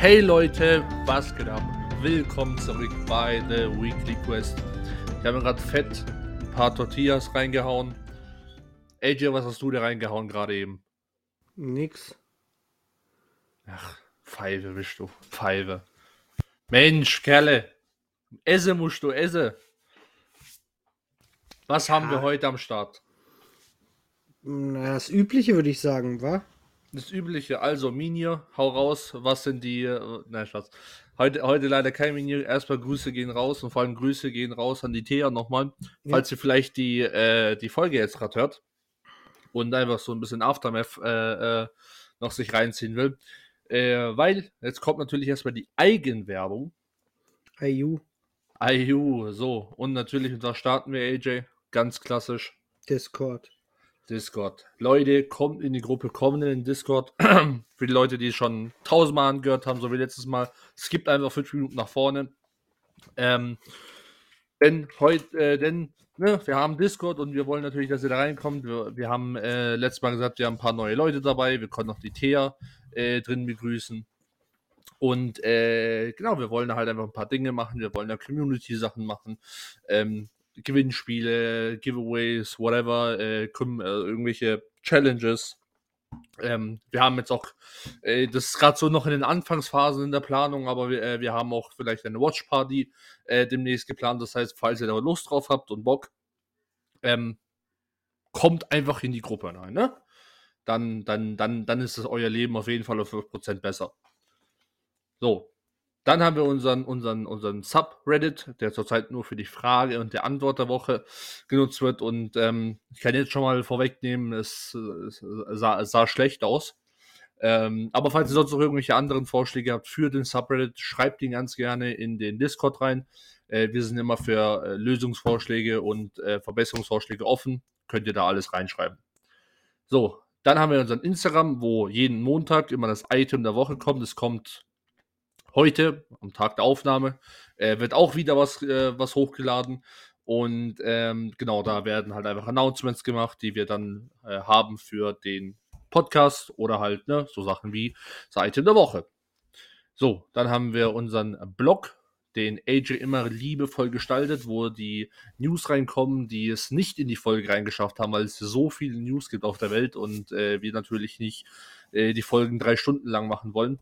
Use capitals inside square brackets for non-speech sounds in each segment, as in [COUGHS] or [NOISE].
Hey Leute, was geht ab? Willkommen zurück bei The Weekly Quest. Ich habe gerade fett ein paar Tortillas reingehauen. AJ, was hast du da reingehauen gerade eben? Nix. Ach, Pfeife bist du. Pfeife. Mensch, Kerle. Esse musst du, esse. Was haben wir heute am Start? Na, das Übliche würde ich sagen, wa? Das Übliche, also Minier, hau raus. Was sind die. Äh, nein, Schatz. Heute, heute leider kein Minier. Erstmal Grüße gehen raus und vor allem Grüße gehen raus an die Thea nochmal. Ja. Falls ihr vielleicht die, äh, die Folge jetzt gerade hört und einfach so ein bisschen Aftermath äh, äh, noch sich reinziehen will. Äh, weil jetzt kommt natürlich erstmal die Eigenwerbung. IU, IU, so. Und natürlich, da starten wir, AJ, ganz klassisch. Discord. Discord. Leute, kommt in die Gruppe, kommt in den Discord. [CLEARS THROAT] Für die Leute, die es schon tausendmal angehört haben, so wie letztes Mal, skippt einfach fünf Minuten nach vorne. Ähm, denn heute, äh, denn ne, wir haben Discord und wir wollen natürlich, dass ihr da reinkommt. Wir, wir haben äh, letztes Mal gesagt, wir haben ein paar neue Leute dabei. Wir konnten noch die Thea äh, drin begrüßen. Und äh, genau, wir wollen halt einfach ein paar Dinge machen. Wir wollen da Community-Sachen machen. Ähm, Gewinnspiele, Giveaways, whatever, äh, kom- äh, irgendwelche Challenges. Ähm, wir haben jetzt auch, äh, das ist gerade so noch in den Anfangsphasen in der Planung, aber wir, äh, wir haben auch vielleicht eine Watch Party äh, demnächst geplant. Das heißt, falls ihr da Lust drauf habt und Bock, ähm, kommt einfach in die Gruppe rein, ne? Dann, dann, dann, dann ist es euer Leben auf jeden Fall auf 5% besser. So, dann haben wir unseren, unseren, unseren Subreddit, der zurzeit nur für die Frage und der Antwort der Woche genutzt wird. Und ähm, ich kann jetzt schon mal vorwegnehmen, es, es, sah, es sah schlecht aus. Ähm, aber falls ihr sonst noch irgendwelche anderen Vorschläge habt für den Subreddit, schreibt ihn ganz gerne in den Discord rein. Äh, wir sind immer für äh, Lösungsvorschläge und äh, Verbesserungsvorschläge offen. Könnt ihr da alles reinschreiben. So, dann haben wir unseren Instagram, wo jeden Montag immer das Item der Woche kommt. Es kommt heute, am Tag der Aufnahme, äh, wird auch wieder was, äh, was hochgeladen. Und ähm, genau, da werden halt einfach Announcements gemacht, die wir dann äh, haben für den Podcast oder halt ne, so Sachen wie das der Woche. So, dann haben wir unseren Blog, den AJ immer liebevoll gestaltet, wo die News reinkommen, die es nicht in die Folge reingeschafft haben, weil es so viele News gibt auf der Welt und äh, wir natürlich nicht äh, die Folgen drei Stunden lang machen wollen.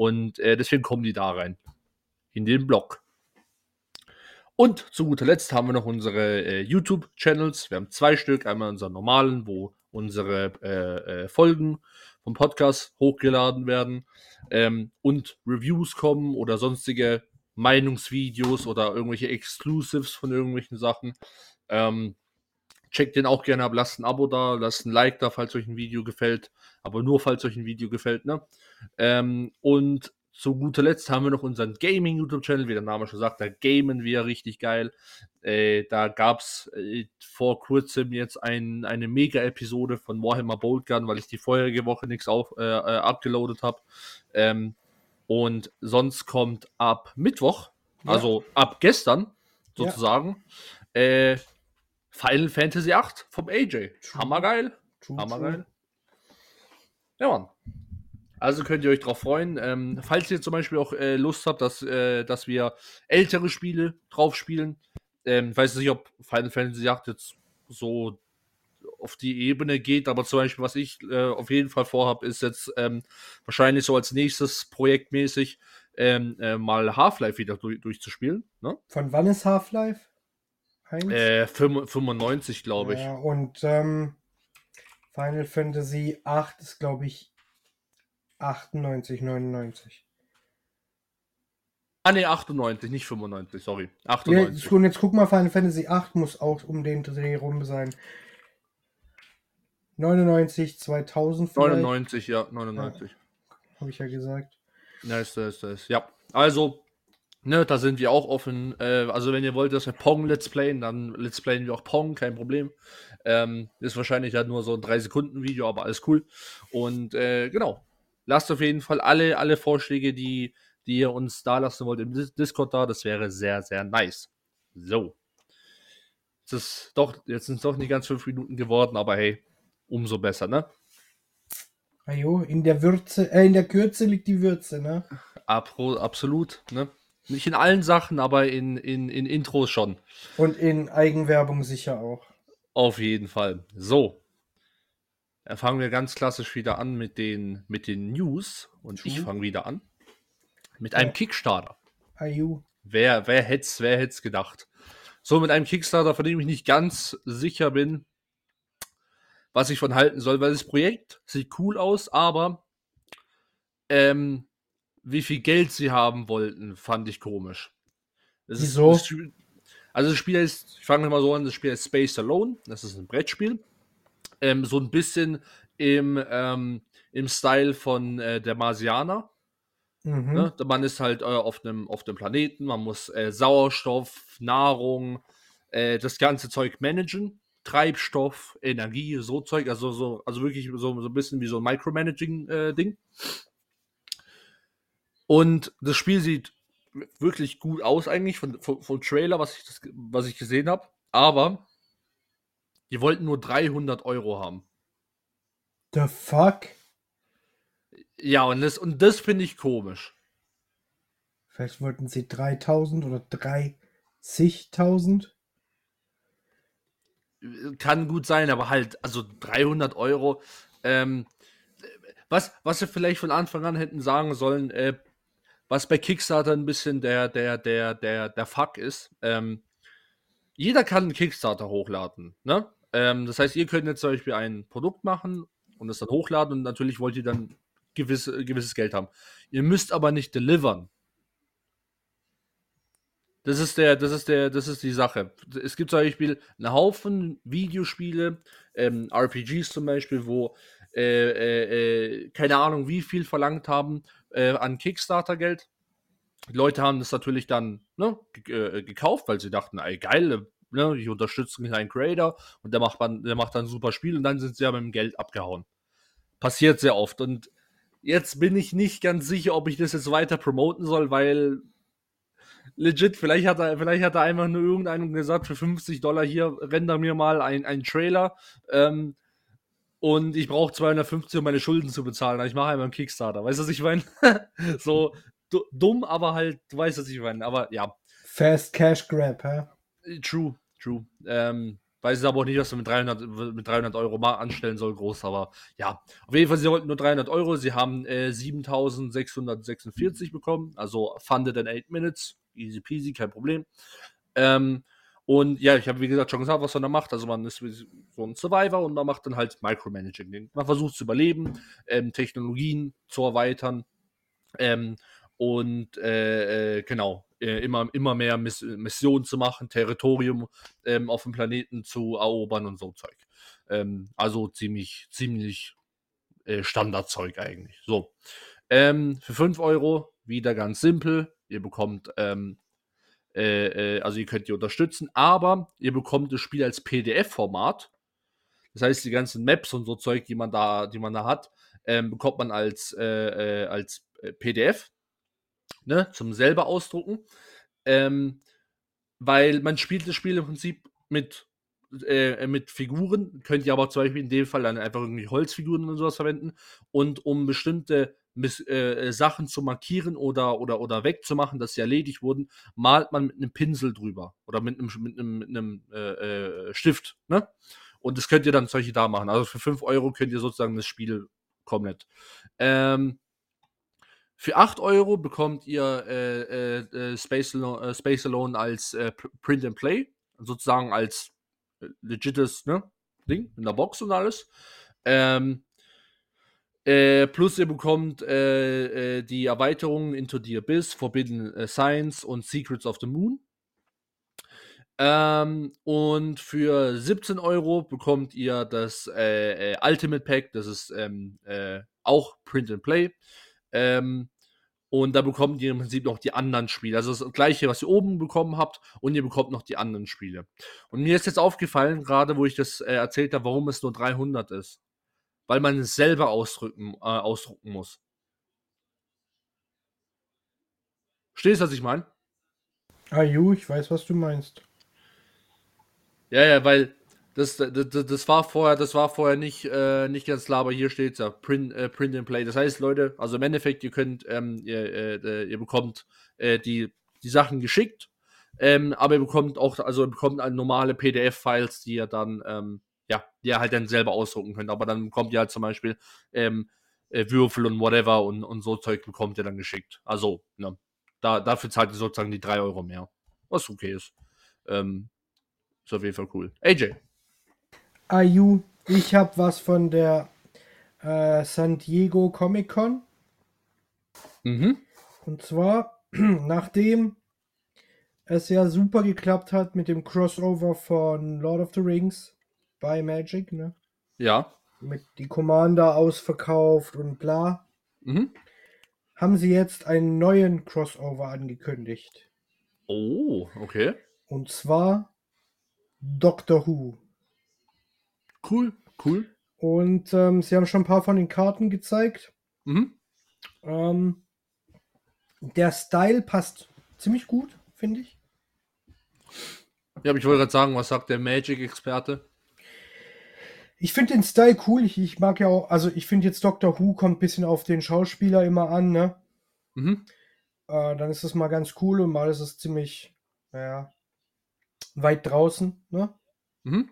Und äh, deswegen kommen die da rein. In den Blog. Und zu guter Letzt haben wir noch unsere äh, YouTube-Channels. Wir haben zwei Stück. Einmal unseren normalen, wo unsere äh, äh, Folgen vom Podcast hochgeladen werden. Ähm, und Reviews kommen oder sonstige Meinungsvideos oder irgendwelche Exclusives von irgendwelchen Sachen. Ähm, checkt den auch gerne ab, lasst ein Abo da, lasst ein Like da, falls euch ein Video gefällt. Aber nur, falls euch ein Video gefällt, ne? Ähm, und zu guter Letzt haben wir noch unseren Gaming-YouTube-Channel, wie der Name schon sagt, da gamen wir richtig geil. Äh, da gab es äh, vor kurzem jetzt ein, eine Mega-Episode von Warhammer Bolt Gun, weil ich die vorherige Woche nichts auf, äh, äh, abgeloadet habe. Ähm, und sonst kommt ab Mittwoch, Ja. also ab gestern Ja. sozusagen, äh, Final Fantasy 8 vom AJ. True. Hammergeil. True, Hammergeil. Ja, Mann. Also könnt ihr euch drauf freuen. Ähm, falls ihr zum Beispiel auch äh, Lust habt, dass, äh, dass wir ältere Spiele drauf spielen, ähm, ich weiß nicht, ob Final Fantasy 8 jetzt so auf die Ebene geht, aber zum Beispiel, was ich äh, auf jeden Fall vorhabe, ist jetzt ähm, wahrscheinlich so als nächstes projektmäßig ähm, äh, mal Half-Life wieder durch, durchzuspielen. Ne? Von wann ist Half-Life? Eins? Äh, 95, glaube ich. Ja, und ähm, Final Fantasy 8 ist, glaube ich, 98, 99. Ah, ne, 98, nicht 95, sorry. Ja, 98. jetzt, und jetzt guck mal, Final Fantasy 8 muss auch um den Dreh rum sein. 99, 2000 vielleicht. 99, ja, 99. habe ich ja gesagt. Nice, nice, nice. Ja, also, ne, da sind wir auch offen. Äh, also, wenn ihr wollt, dass wir Pong Let's Playen, dann Let's Playen wir auch Pong, kein Problem. Ähm, ist wahrscheinlich ja nur so ein 3-Sekunden-Video, aber alles cool. Und äh, genau, lasst auf jeden Fall alle, alle Vorschläge, die, die ihr uns da lassen wollt, im Discord da. Das wäre sehr, sehr nice. So. Jetzt, ist doch, jetzt sind es doch nicht ganz fünf Minuten geworden, aber hey, umso besser, ne? Ajo, in der Würze, äh, in der Kürze liegt die Würze, ne? Apro, absolut, ne? Nicht in allen Sachen, aber in, in, in Intros schon. Und in Eigenwerbung sicher auch. Auf jeden Fall. So. Dann fangen wir ganz klassisch wieder an mit den, mit den News. Und ich fange wieder an. Mit einem Ja. Kickstarter. Ayu. Wer, wer hätte es wer hätt's gedacht? So, mit einem Kickstarter, von dem ich nicht ganz sicher bin, was ich von halten soll, weil das Projekt sieht cool aus, aber ähm, wie viel Geld sie haben wollten, fand ich komisch. Das Wieso? Spiel- also das Spiel ist, ich fange mal so an, das Spiel ist Space Alone, das ist ein Brettspiel. Ähm, so ein bisschen im, ähm, im Style von äh, der Marsianer. Mhm. Ne? Man ist halt äh, auf einem auf dem Planeten, man muss äh, Sauerstoff, Nahrung, äh, das ganze Zeug managen, Treibstoff, Energie, so Zeug, also so, also wirklich so, so ein bisschen wie so ein Micromanaging-Ding. Und das Spiel sieht wirklich gut aus, eigentlich, von, von, vom Trailer, was ich, das, was ich gesehen habe. Aber die wollten nur 300 Euro haben. The fuck? Ja, und das, und das finde ich komisch. Vielleicht wollten sie 3000 oder 30.000. Kann gut sein, aber halt, also 300 Euro. Ähm, was, was sie vielleicht von Anfang an hätten sagen sollen, äh, was bei Kickstarter ein bisschen der, der, der, der, der Fuck ist, ähm, jeder kann einen Kickstarter hochladen. Ne? Ähm, das heißt, ihr könnt jetzt zum Beispiel ein Produkt machen und es dann hochladen und natürlich wollt ihr dann gewisse, gewisses Geld haben. Ihr müsst aber nicht delivern. Das ist der, das ist der, das ist die Sache. Es gibt zum Beispiel einen Haufen Videospiele, ähm, RPGs zum Beispiel, wo äh, äh, äh, keine Ahnung, wie viel verlangt haben äh, an Kickstarter-Geld. Die Leute haben das natürlich dann ne, äh, gekauft, weil sie dachten, ey, geil, ne, ich unterstütze einen kleinen Creator und der macht, dann, der macht dann ein super Spiel und dann sind sie ja mit dem Geld abgehauen. Passiert sehr oft und jetzt bin ich nicht ganz sicher, ob ich das jetzt weiter promoten soll, weil legit, vielleicht hat er, vielleicht hat er einfach nur irgendeinem gesagt, für 50 Dollar hier, render mir mal ein, einen Trailer ähm, und ich brauche 250, um meine Schulden zu bezahlen. Ich mache einmal einen Kickstarter. Weißt du, was ich meine? [LAUGHS] so du, dumm, aber halt, du weißt, was ich meine. Aber ja, Fast Cash Grab, hä? true, true. Ähm, weiß aber auch nicht, was man mit 300, mit 300 Euro mal anstellen soll, groß, aber ja. Auf jeden Fall, sie wollten nur 300 Euro, sie haben äh, 7646 bekommen, also funded in 8 minutes, easy peasy, kein Problem. Ähm, und ja, ich habe wie gesagt schon gesagt, was man da macht. Also man ist wie so ein Survivor und man macht dann halt Micromanaging. Man versucht zu überleben, ähm, Technologien zu erweitern ähm, und äh, äh, genau, äh, immer, immer mehr Miss Missionen zu machen, Territorium ähm, auf dem Planeten zu erobern und so Zeug. Ähm, also ziemlich, ziemlich äh, Standardzeug eigentlich. So. Ähm, für 5 Euro wieder ganz simpel. Ihr bekommt, ähm, äh, äh, also ihr könnt die unterstützen, aber ihr bekommt das Spiel als PDF-Format. Das heißt, die ganzen Maps und so Zeug, die man da, die man da hat, ähm, bekommt man als, äh, äh, als äh, PDF ne, zum selber ausdrucken. Ähm, weil man spielt das Spiel im Prinzip mit, äh, mit Figuren, könnt ihr aber zum Beispiel in dem Fall dann einfach irgendwie Holzfiguren und sowas verwenden. Und um bestimmte Miss, äh, Sachen zu markieren oder, oder, oder wegzumachen, dass sie erledigt wurden, malt man mit einem Pinsel drüber oder mit einem, mit einem, mit einem äh, äh, Stift. Ne? Und das könnt ihr dann solche da machen. Also für 5 Euro könnt ihr sozusagen das Spiel komplett. Ähm, für 8 Euro bekommt ihr äh, äh, äh, Space, Alone, äh, Space Alone als äh, Pr- Print and Play, sozusagen als äh, legites ne, Ding in der Box und alles. Ähm, äh, plus ihr bekommt äh, äh, die Erweiterungen Into the Abyss, Forbidden äh, Science und Secrets of the Moon. Ähm, und für 17 Euro bekommt ihr das äh, äh, Ultimate Pack, das ist ähm, äh, auch Print and Play. Ähm, und da bekommt ihr im Prinzip noch die anderen Spiele. Also das gleiche, was ihr oben bekommen habt, und ihr bekommt noch die anderen Spiele. Und mir ist jetzt aufgefallen, gerade wo ich das äh, erzählt habe, warum es nur 300 ist. Weil man es selber ausdrücken, äh, ausdrucken muss. Stehst du, was ich meine? Ah, ju, ich weiß, was du meinst. Ja, ja, weil das, das, das war vorher, das war vorher nicht, äh, nicht ganz klar, aber hier steht es ja, print, äh, print and Play. Das heißt, Leute, also im Endeffekt, ihr könnt, ähm, ihr, äh, ihr bekommt äh, die, die Sachen geschickt, ähm, aber ihr bekommt auch, also ihr bekommt normale PDF-Files, die ihr dann, ähm, ja, die ihr halt dann selber ausdrucken könnt. Aber dann bekommt ihr halt zum Beispiel ähm, äh, Würfel und whatever und, und so Zeug bekommt ihr dann geschickt. Also, ne, da, dafür zahlt ihr sozusagen die 3 Euro mehr. Was okay ist. Ähm, ist auf jeden Fall cool. AJ. Ayu, ich habe was von der äh, San Diego Comic Con. Mhm. Und zwar, [CLEARS THROAT] nachdem es ja super geklappt hat mit dem Crossover von Lord of the Rings bei Magic, ne? Ja. Mit die Commander ausverkauft und bla, Mhm. haben sie jetzt einen neuen Crossover angekündigt. Oh, okay. Und zwar Doctor Who. Cool, cool. Und ähm, sie haben schon ein paar von den Karten gezeigt. Mhm. Ähm, der Style passt ziemlich gut, finde ich. Ja, aber ich wollte gerade sagen, was sagt der Magic-Experte? Ich finde den Style cool. Ich, ich mag ja auch, also ich finde jetzt Doctor Who kommt ein bisschen auf den Schauspieler immer an, ne? Mhm. Äh, dann ist es mal ganz cool und mal ist es ziemlich, naja, weit draußen, ne? Mhm.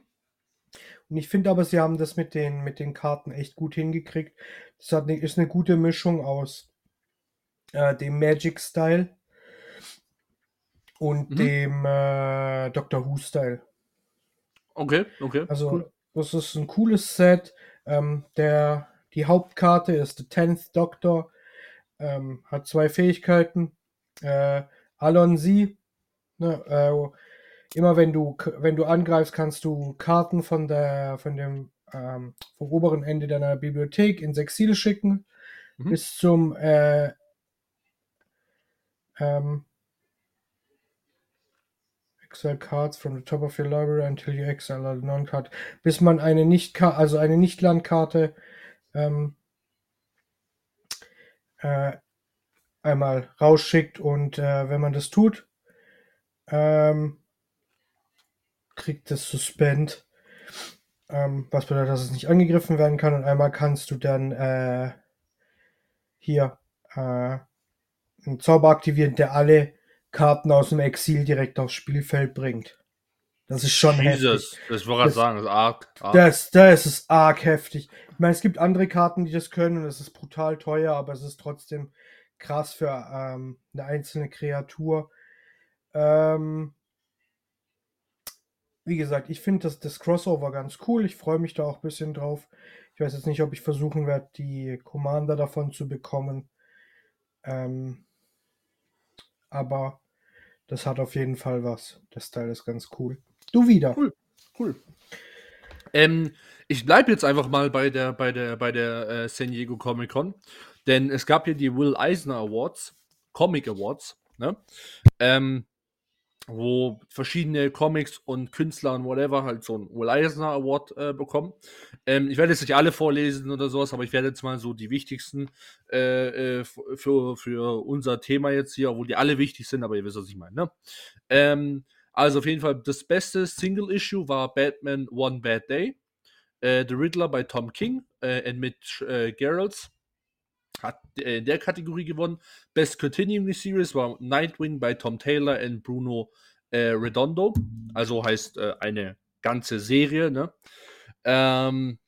Und ich finde aber, sie haben das mit den, mit den Karten echt gut hingekriegt. Das hat, ne- ist eine gute Mischung aus äh, dem Magic-Style und Mhm. dem äh, Doctor Who-Style. Okay, okay. Also, cool. Das ist ein cooles Set. Ähm, der, die Hauptkarte ist The Tenth Doctor. Ähm, hat zwei Fähigkeiten. Äh, Alonsi. Ne, äh, immer wenn du, wenn du angreifst, kannst du Karten von der, von dem, ähm, vom oberen Ende deiner Bibliothek ins Exil schicken. Mhm. Bis zum, äh, ähm, Exile cards from the top of your library until you exile a non-card. Bis man eine nicht also eine Nicht-Landkarte ähm, äh, einmal rausschickt und äh, wenn man das tut, ähm, kriegt es Suspend. Ähm, was bedeutet, dass es nicht angegriffen werden kann und einmal kannst du dann äh, hier äh, einen Zauber aktivieren, der alle Karten aus dem Exil direkt aufs Spielfeld bringt. Das ist schon heftig. Jesus, das wollte ich sagen, das ist arg. arg. Das, das ist arg heftig. Ich meine, es gibt andere Karten, die das können und es ist brutal teuer, aber es ist trotzdem krass für ähm, eine einzelne Kreatur. Ähm, wie gesagt, ich finde das, das Crossover ganz cool. Ich freue mich da auch ein bisschen drauf. Ich weiß jetzt nicht, ob ich versuchen werde, die Commander davon zu bekommen. Ähm, aber das hat auf jeden Fall was. Das Teil ist ganz cool. Du wieder. Cool. Cool. Ähm, ich bleibe jetzt einfach mal bei der, bei der, bei der äh, San Diego Comic Con, denn es gab hier die Will Eisner Awards, Comic Awards, ne? Ähm, wo verschiedene Comics und Künstler und whatever halt so einen Will Eisner Award äh, bekommen. Ähm, ich werde jetzt nicht alle vorlesen oder sowas, aber ich werde jetzt mal so die wichtigsten äh, äh, für, für unser Thema jetzt hier, obwohl die alle wichtig sind, aber ihr wisst, was ich meine. Ne? Ähm, also auf jeden Fall das beste Single Issue war Batman One Bad Day. Äh, The Riddler bei Tom King äh, und mit äh, Geralds hat äh, in der Kategorie gewonnen. Best Continuing Series war Nightwing bei Tom Taylor und Bruno äh, Redondo. Also heißt äh, eine ganze Serie. Ne? Ähm,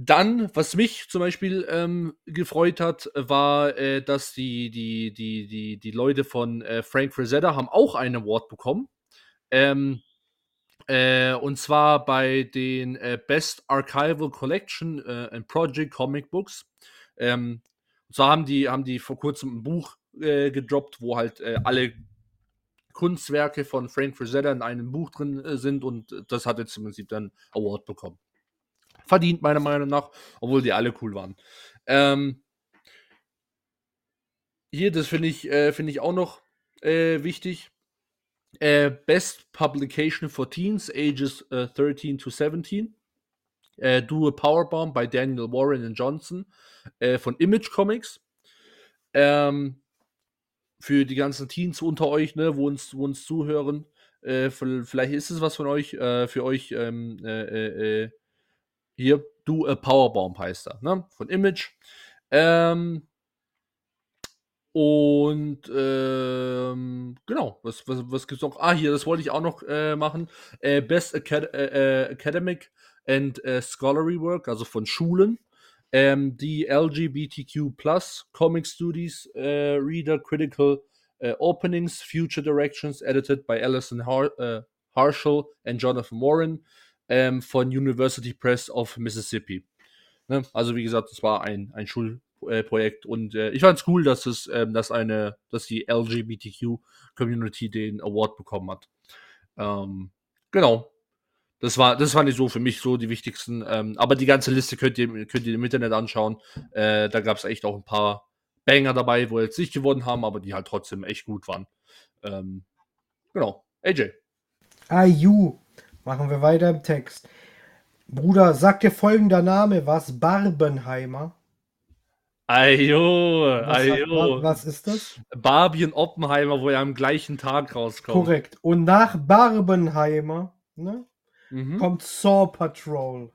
dann, was mich zum Beispiel ähm, gefreut hat, war, äh, dass die, die, die, die, die Leute von äh, Frank Frazetta haben auch einen Award bekommen. Ähm, äh, und zwar bei den äh, Best Archival Collection äh, and Project Comic Books. Ähm, und zwar haben die, haben die vor kurzem ein Buch äh, gedroppt, wo halt äh, alle Kunstwerke von Frank Frazetta in einem Buch drin äh, sind und das hat jetzt im Prinzip dann Award bekommen. Verdient, meiner Meinung nach, obwohl die alle cool waren. Ähm, hier, das finde ich, äh, finde ich auch noch äh, wichtig. Äh, Best Publication for Teens, ages äh, 13 to 17. Äh, Do a Powerbomb bei Daniel Warren and Johnson äh, von Image Comics. Ähm, für die ganzen Teens unter euch, ne, wo uns, wo uns zuhören. Äh, vielleicht ist es was von euch, äh, für euch ähm, äh, äh, hier, Do a Powerbomb heißt er, ne? Von Image. Ähm, und ähm, genau, was, was, was es noch? Ah, hier, das wollte ich auch noch äh, machen. Äh, Best Acad äh, Academic and Scholarly Work, also von Schulen. Ähm, die LGBTQ Comic Studies Reader Critical Openings, Future Directions, edited by Alison Har Harshall and Jonathan Warren ähm, von University Press of Mississippi. Ne? Also wie gesagt, es war ein, ein Schulprojekt äh, und äh, ich fand es cool, dass es, ähm, dass eine, dass die LGBTQ-Community den Award bekommen hat. Ähm, genau. Das war, das fand ich so für mich so die wichtigsten. Ähm, aber die ganze Liste könnt ihr, könnt ihr im Internet anschauen. Äh, da gab es echt auch ein paar Banger dabei, wo jetzt nicht gewonnen haben, aber die halt trotzdem echt gut waren. Ähm, genau. AJ. IU. Machen wir weiter im Text. Bruder, sagt dir folgender Name was? Barbenheimer. Ajo, was, was ist das? Barbie und Oppenheimer, wo er am gleichen Tag rauskommt. Korrekt. Und nach Barbenheimer ne, mhm. kommt Saw Patrol.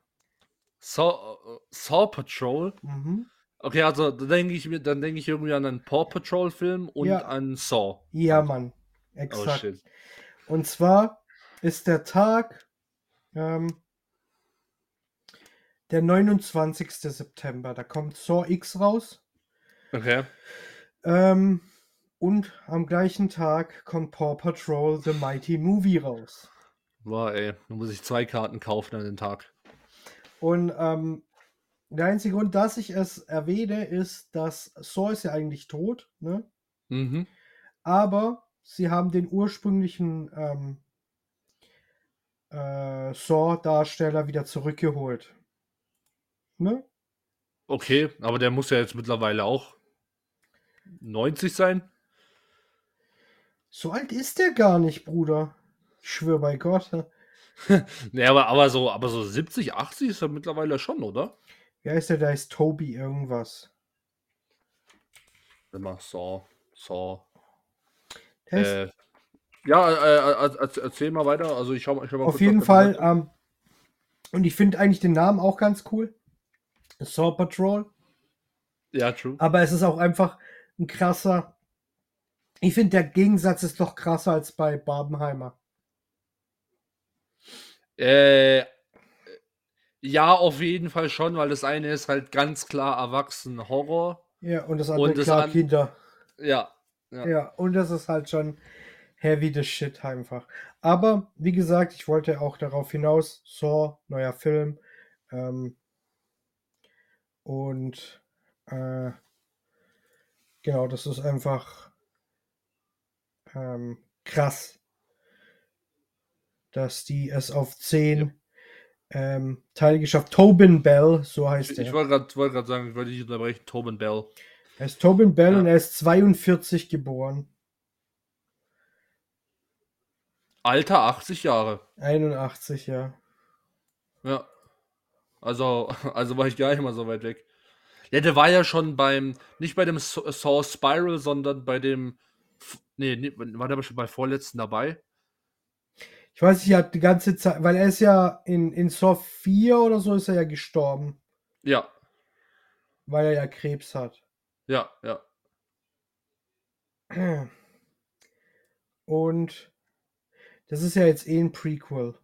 Saw, Saw Patrol? Mhm. Okay, also dann denke ich, dann denke ich irgendwie an einen Paw Patrol Film und ja. an Saw. Ja, Mann. Oh, Exakt. Oh, und zwar ist der Tag ähm, der 29. September. Da kommt Saw X raus. Okay. Ähm, und am gleichen Tag kommt Paw Patrol The Mighty Movie raus. Boah, ey, da muss ich zwei Karten kaufen an den Tag. Und ähm, der einzige Grund, dass ich es erwähne, ist, dass Saw ist ja eigentlich tot, ne? Mhm. Aber sie haben den ursprünglichen ähm, äh, Saw-Darsteller wieder zurückgeholt. Ne? Okay, aber der muss ja jetzt mittlerweile auch 90 sein. So alt ist der gar nicht, Bruder. Ich schwöre bei Gott. [LAUGHS] ne, aber, aber, so, aber so 70, 80 ist er mittlerweile schon, oder? Wer ist der? Da ist Toby irgendwas. Immer Saw. Saw. Äh, ja, äh, äh, erzähl mal weiter. Also ich schau, ich schau mal Auf jeden Fall. Ähm, und ich finde eigentlich den Namen auch ganz cool. Saw Patrol. Ja, true. Aber es ist auch einfach ein krasser. Ich finde, der Gegensatz ist doch krasser als bei Barbenheimer. Äh, ja, auf jeden Fall schon, weil das eine ist halt ganz klar erwachsen Horror. Ja, und das andere und das klar an Kinder. Ja, ja. Ja, und das ist halt schon heavy the shit einfach. Aber wie gesagt, ich wollte auch darauf hinaus, Saw, neuer Film. Ähm, und äh, genau, das ist einfach ähm, krass, dass die es auf 10 ähm, Teile geschafft Tobin Bell, so heißt ich, er. Ich wollte gerade wollt sagen, ich wollte dich unterbrechen, Tobin Bell. Er ist Tobin Bell ja. und er ist 42 geboren. Alter 80 Jahre. 81, ja. Ja. Also, [LAUGHS] also war ich gar nicht mal so weit weg. Ja, der war ja schon beim, nicht bei dem Saw Spiral, sondern bei dem, nee, nee war der aber schon bei vorletzten dabei? Ich weiß nicht, er hat die ganze Zeit, weil er ist ja in, in Saw 4 oder so ist er ja gestorben. Ja. Weil er ja Krebs hat. Ja, ja. Und das ist ja jetzt eh ein Prequel.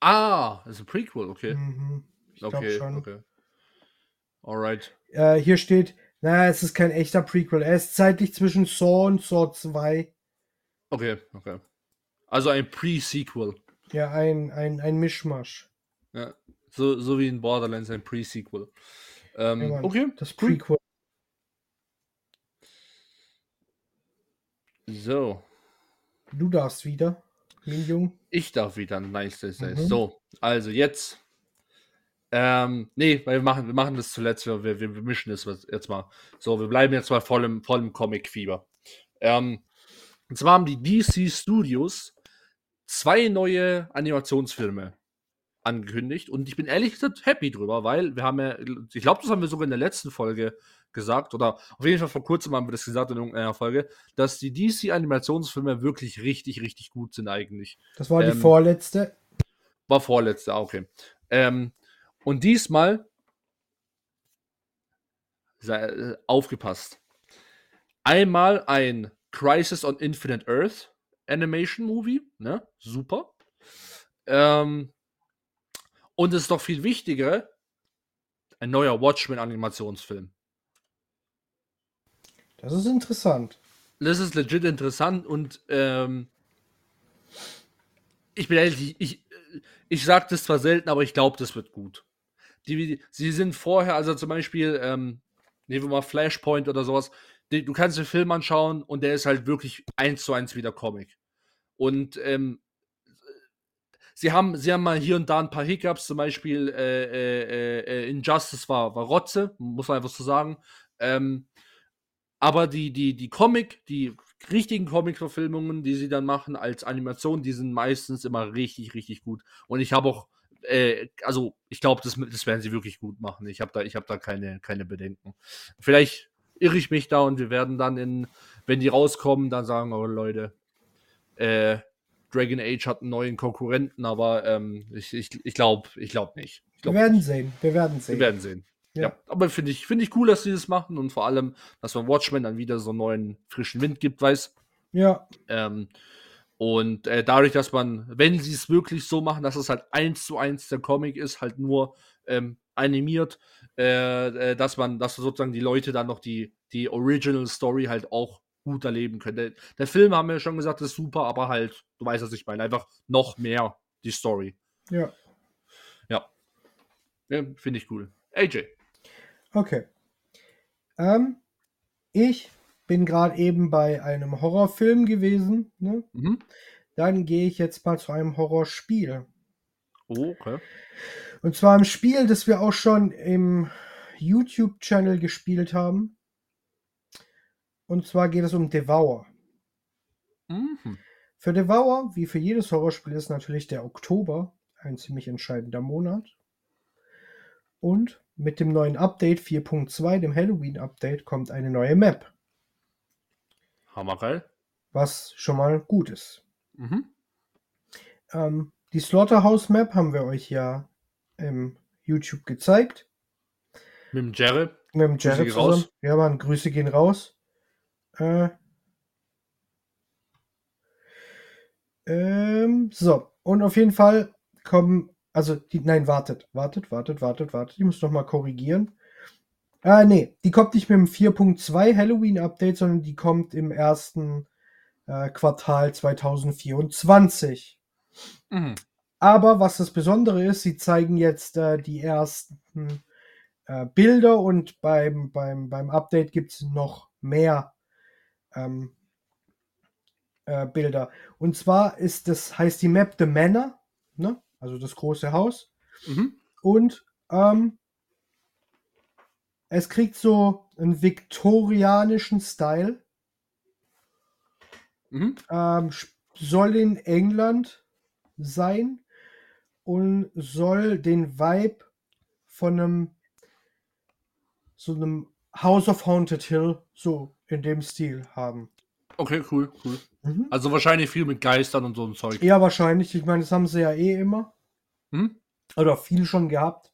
Ah, das ist ein Prequel, okay. Mhm, ich okay, schon. okay. Alright. Äh, hier steht, naja, es ist kein echter Prequel. Er ist zeitlich zwischen Saw und Saw 2. Okay, okay. Also ein Pre-Sequel. Ja, ein, ein, ein Mischmasch. Ja, so, so wie in Borderlands ein Pre-Sequel. Ähm, ja, okay. Das Prequel. So. Du darfst wieder. Jung. Ich darf wieder. Nice, nice, nice. Mhm. So, also jetzt Ähm, nee, weil wir machen, wir machen das zuletzt, wir, wir, wir mischen das jetzt mal. So, wir bleiben jetzt mal voll im, voll im Comic-Fieber. Ähm, und zwar haben die DC Studios zwei neue Animationsfilme angekündigt und ich bin ehrlich gesagt happy drüber, weil wir haben ja, ich glaube, das haben wir sogar in der letzten Folge gesagt oder auf jeden Fall vor kurzem haben wir das gesagt in irgendeiner Folge, dass die DC Animationsfilme wirklich richtig, richtig gut sind eigentlich. Das war die ähm, vorletzte. War vorletzte, ah, okay. Ähm, und diesmal sei, äh, aufgepasst. Einmal ein Crisis on Infinite Earth Animation Movie, ne? Super. Ähm, und es ist doch viel wichtiger, ein neuer Watchmen-Animationsfilm. Das ist interessant. Das ist legit interessant und ähm, ich bin ehrlich, ich, ich sage das zwar selten, aber ich glaube, das wird gut. Die, sie sind vorher, also zum Beispiel, ähm, nehmen wir mal Flashpoint oder sowas, du kannst den Film anschauen und der ist halt wirklich eins zu eins wie der Comic. Und ähm, sie haben, sie haben mal hier und da ein paar Hiccups, zum Beispiel äh, äh, äh, Injustice war, war Rotze, muss man einfach so sagen. Ähm, aber die, die, die Comic, die richtigen Comic-Verfilmungen, die sie dann machen als Animation, die sind meistens immer richtig, richtig gut. Und ich habe auch, äh, also ich glaube, das, das werden sie wirklich gut machen. Ich habe da, ich hab da keine, keine Bedenken. Vielleicht irre ich mich da und wir werden dann in, wenn die rauskommen, dann sagen, oh Leute, äh, Dragon Age hat einen neuen Konkurrenten, aber ähm, ich, ich, ich glaube ich glaub nicht. Ich glaub wir werden nicht. sehen. Wir werden sehen. Wir werden sehen. Ja, ja aber finde ich, find ich cool, dass sie das machen und vor allem, dass man Watchmen dann wieder so einen neuen frischen Wind gibt, weiß. Ja. Ähm, und äh, dadurch, dass man, wenn sie es wirklich so machen, dass es halt eins zu eins der Comic ist, halt nur ähm, animiert, äh, äh, dass man, dass sozusagen die Leute dann noch die, die Original Story halt auch gut erleben können. Der, der Film, haben wir schon gesagt, ist super, aber halt, du weißt, was ich meine, einfach noch mehr die Story. Ja. Ja. ja Finde ich cool. AJ. Okay. Ähm, ich bin gerade eben bei einem Horrorfilm gewesen. Ne? Mhm. Dann gehe ich jetzt mal zu einem Horrorspiel. Oh, okay. Und zwar ein Spiel, das wir auch schon im YouTube-Channel gespielt haben. Und zwar geht es um Devour. Mhm. Für Devour, wie für jedes Horrorspiel, ist natürlich der Oktober ein ziemlich entscheidender Monat. Und mit dem neuen Update 4.2, dem Halloween-Update, kommt eine neue Map. Hammergeil. Was schon mal gut ist. Mhm. Ähm, die Slaughterhouse-Map haben wir euch ja im YouTube gezeigt. Mit dem Jared. Mit dem Jared zusammen. Raus. Ja, Mann, Grüße gehen raus. Äh, ähm, so, und auf jeden Fall kommen, also, die, nein, wartet, wartet, wartet, wartet, wartet, ich muss noch mal korrigieren. Ah, nee, die kommt nicht mit dem 4.2 Halloween-Update, sondern die kommt im ersten äh, Quartal 2024. Mhm. Aber was das Besondere ist, sie zeigen jetzt äh, die ersten äh, Bilder und beim, beim, beim Update gibt es noch mehr ähm, äh, Bilder. Und zwar ist das, heißt die Map The Manor, ne? also das große Haus. Mhm. Und ähm, es kriegt so einen viktorianischen Style. Mhm. Ähm, soll in England sein und soll den Vibe von einem so einem House of Haunted Hill so in dem Stil haben. Okay, cool, cool. Mhm. Also wahrscheinlich viel mit Geistern und so ein Zeug. Ja, wahrscheinlich. Ich meine, das haben sie ja eh immer. Hm? Oder viel schon gehabt.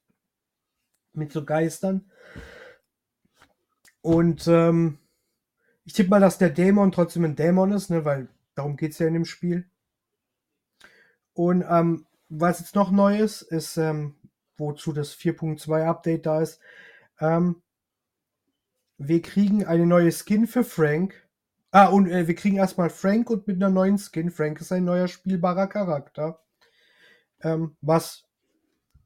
Mit so Geistern. Und ähm, ich tippe mal, dass der Dämon trotzdem ein Dämon ist, ne? weil darum geht es ja in dem Spiel. Und ähm, was jetzt noch neu ist, ist, ähm, wozu das 4.2 Update da ist, ähm, wir kriegen eine neue Skin für Frank. Ah, und äh, wir kriegen erstmal Frank und mit einer neuen Skin. Frank ist ein neuer spielbarer Charakter. Ähm, was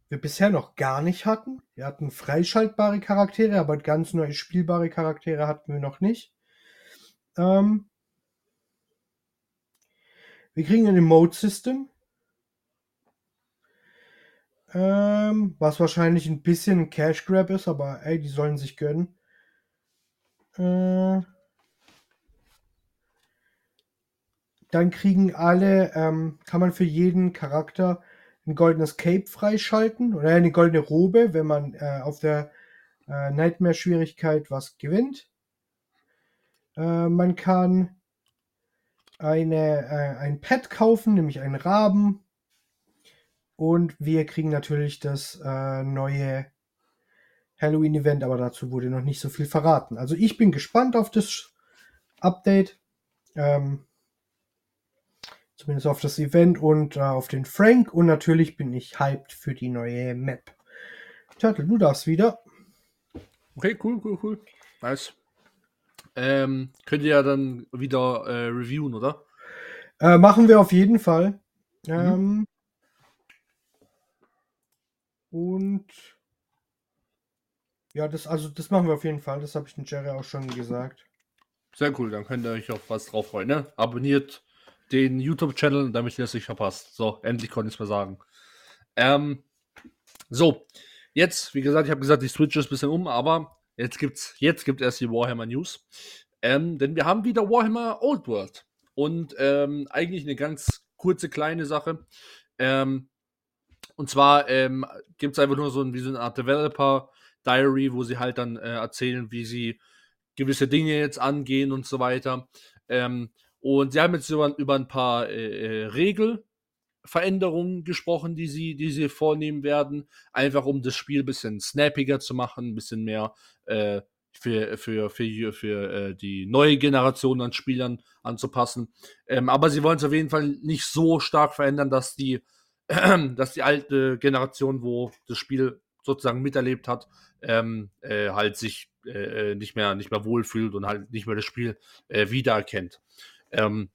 wir bisher noch gar nicht hatten. Wir hatten freischaltbare Charaktere, aber ganz neue spielbare Charaktere hatten wir noch nicht. Ähm, wir kriegen ein Emote-System. Ähm, was wahrscheinlich ein bisschen Cash Grab ist, aber ey, die sollen sich gönnen. Äh, dann kriegen alle, ähm, kann man für jeden Charakter ein goldenes Cape freischalten oder eine goldene Robe, wenn man äh, auf der äh, Nightmare-Schwierigkeit was gewinnt. Äh, man kann eine, äh, ein Pet kaufen, nämlich einen Raben. Und wir kriegen natürlich das äh, neue Halloween-Event, aber dazu wurde noch nicht so viel verraten. Also ich bin gespannt auf das Update. Ähm, zumindest auf das Event und äh, auf den Frank. Und natürlich bin ich hyped für die neue Map. Turtle, du darfst wieder. Okay, cool, cool, cool. Nice. Ähm, könnt ihr ja dann wieder äh, reviewen, oder? Äh, machen wir auf jeden Fall. Mhm. Ähm, und ja, das, also das machen wir auf jeden Fall. Das habe ich den Jerry auch schon gesagt. Sehr cool, dann könnt ihr euch auf was drauf freuen. Ne? Abonniert den YouTube-Channel, damit ihr das nicht verpasst. So, endlich konnte ich es mal sagen. Ähm, so, jetzt, wie gesagt, ich habe gesagt, ich switche es ein bisschen um, aber jetzt gibt's, jetzt gibt es die Warhammer News. Ähm, denn wir haben wieder Warhammer Old World. Und ähm, eigentlich eine ganz kurze, kleine Sache. Ähm, und zwar ähm, gibt es einfach nur so, ein, wie so eine Art Developer-Diary, wo sie halt dann äh, erzählen, wie sie gewisse Dinge jetzt angehen und so weiter. Ähm, und sie haben jetzt über, über ein paar äh, äh Regelveränderungen gesprochen, die sie, die sie vornehmen werden. Einfach um das Spiel ein bisschen snappiger zu machen, ein bisschen mehr äh, für, für, für, für äh, die neue Generation an Spielern anzupassen. Ähm, aber sie wollen es auf jeden Fall nicht so stark verändern, dass die [CLEARS THROAT] dass die alte Generation, wo das Spiel sozusagen miterlebt hat, ähm, äh, halt sich äh, äh, nicht mehr nicht mehr wohlfühlt und halt nicht mehr das Spiel äh, wiedererkennt. Ähm,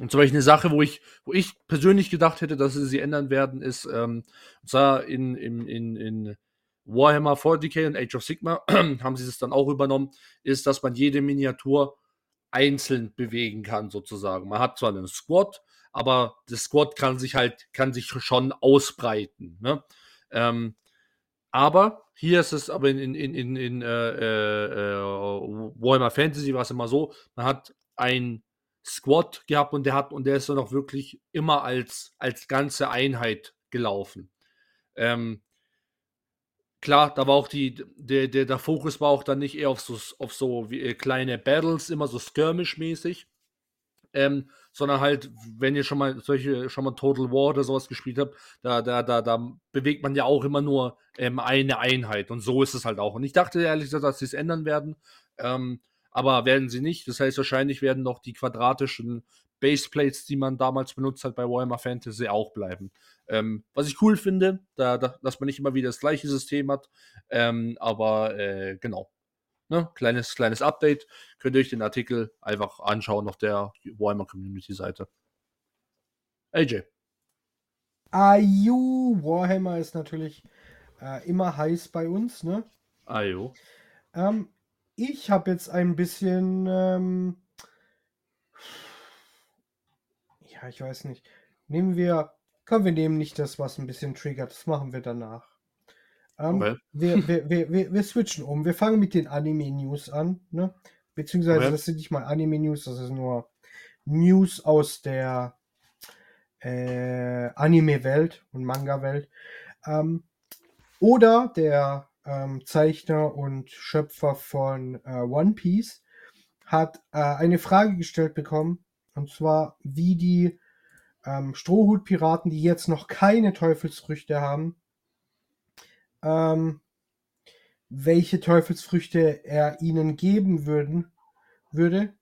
und zum Beispiel eine Sache, wo ich, wo ich persönlich gedacht hätte, dass sie sie ändern werden, ist, ähm, und zwar in, in, in, in Warhammer 40k und Age of Sigma [CLEARS THROAT] haben sie es dann auch übernommen, ist, dass man jede Miniatur einzeln bewegen kann, sozusagen. Man hat zwar einen Squad, aber das Squad kann sich halt, kann sich schon ausbreiten. Ne? Ähm, aber hier ist es aber in, in, in, in, in äh, äh, Warhammer Fantasy war es immer so, man hat ein Squad gehabt und der hat und der ist dann auch wirklich immer als, als ganze Einheit gelaufen. Ähm, klar, da war auch die, der, der, der Fokus war auch dann nicht eher auf so, auf so wie, äh, kleine Battles, immer so skirmish-mäßig, ähm, sondern halt, wenn ihr schon mal solche, schon mal Total War oder sowas gespielt habt, da, da, da, da bewegt man ja auch immer nur ähm, eine Einheit und so ist es halt auch. Und ich dachte ehrlich gesagt, dass sie es ändern werden, ähm, aber werden sie nicht. Das heißt, wahrscheinlich werden noch die quadratischen Baseplates, die man damals benutzt hat bei Warhammer Fantasy, auch bleiben. Ähm, was ich cool finde, da, da, dass man nicht immer wieder das gleiche System hat, ähm, aber äh, genau. Ne? Kleines, kleines Update. Könnt ihr euch den Artikel einfach anschauen auf der Warhammer Community Seite. AJ. Ayu, Warhammer ist natürlich äh, immer heiß bei uns, ne? Ayu. Ähm, ich habe jetzt ein bisschen, ähm, ja, ich weiß nicht. Nehmen wir, komm, wir nehmen nicht das, was ein bisschen triggert. Das machen wir danach. Ähm, okay. wir, wir, wir, wir, switchen um. Wir fangen mit den Anime-News an. Ne? Beziehungsweise, okay. das sind nicht mal Anime-News, das ist nur News aus der äh, Anime-Welt und Manga-Welt. Ähm, oder der ähm, Zeichner und Schöpfer von äh, One Piece hat äh, eine Frage gestellt bekommen. Und zwar, wie die ähm, Strohhutpiraten, die jetzt noch keine Teufelsfrüchte haben, ähm, welche Teufelsfrüchte er ihnen geben würden, würde.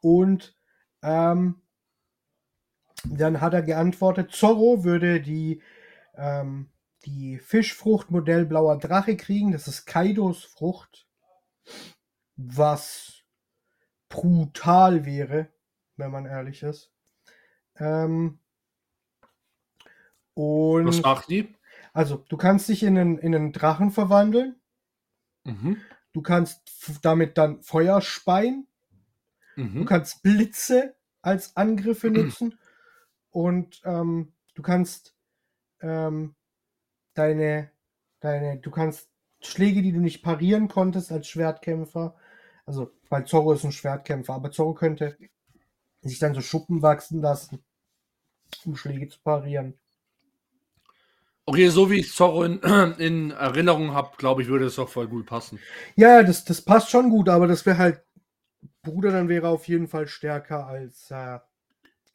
Und ähm, dann hat er geantwortet, Zorro würde die, ähm, die Fischfrucht Modell Blauer Drache kriegen. Das ist Kaidos Frucht. Was brutal wäre, wenn man ehrlich ist. Ähm, und Was macht die? Also, du kannst dich in einen, in einen Drachen verwandeln. Mhm. Du kannst damit dann Feuer speien. Mhm. Du kannst Blitze als Angriffe [CLEARS THROAT] nutzen. Und ähm, du kannst ähm, deine, deine, du kannst Schläge, die du nicht parieren konntest als Schwertkämpfer, also weil Zorro ist ein Schwertkämpfer, aber Zorro könnte sich dann so Schuppen wachsen lassen, um Schläge zu parieren. Okay, so wie ich Zorro in, [CLEARS THROAT] in Erinnerung habe, glaube ich, würde es auch voll gut passen. Ja, das, das passt schon gut, aber das wäre halt, Bruder dann wäre auf jeden Fall stärker als äh,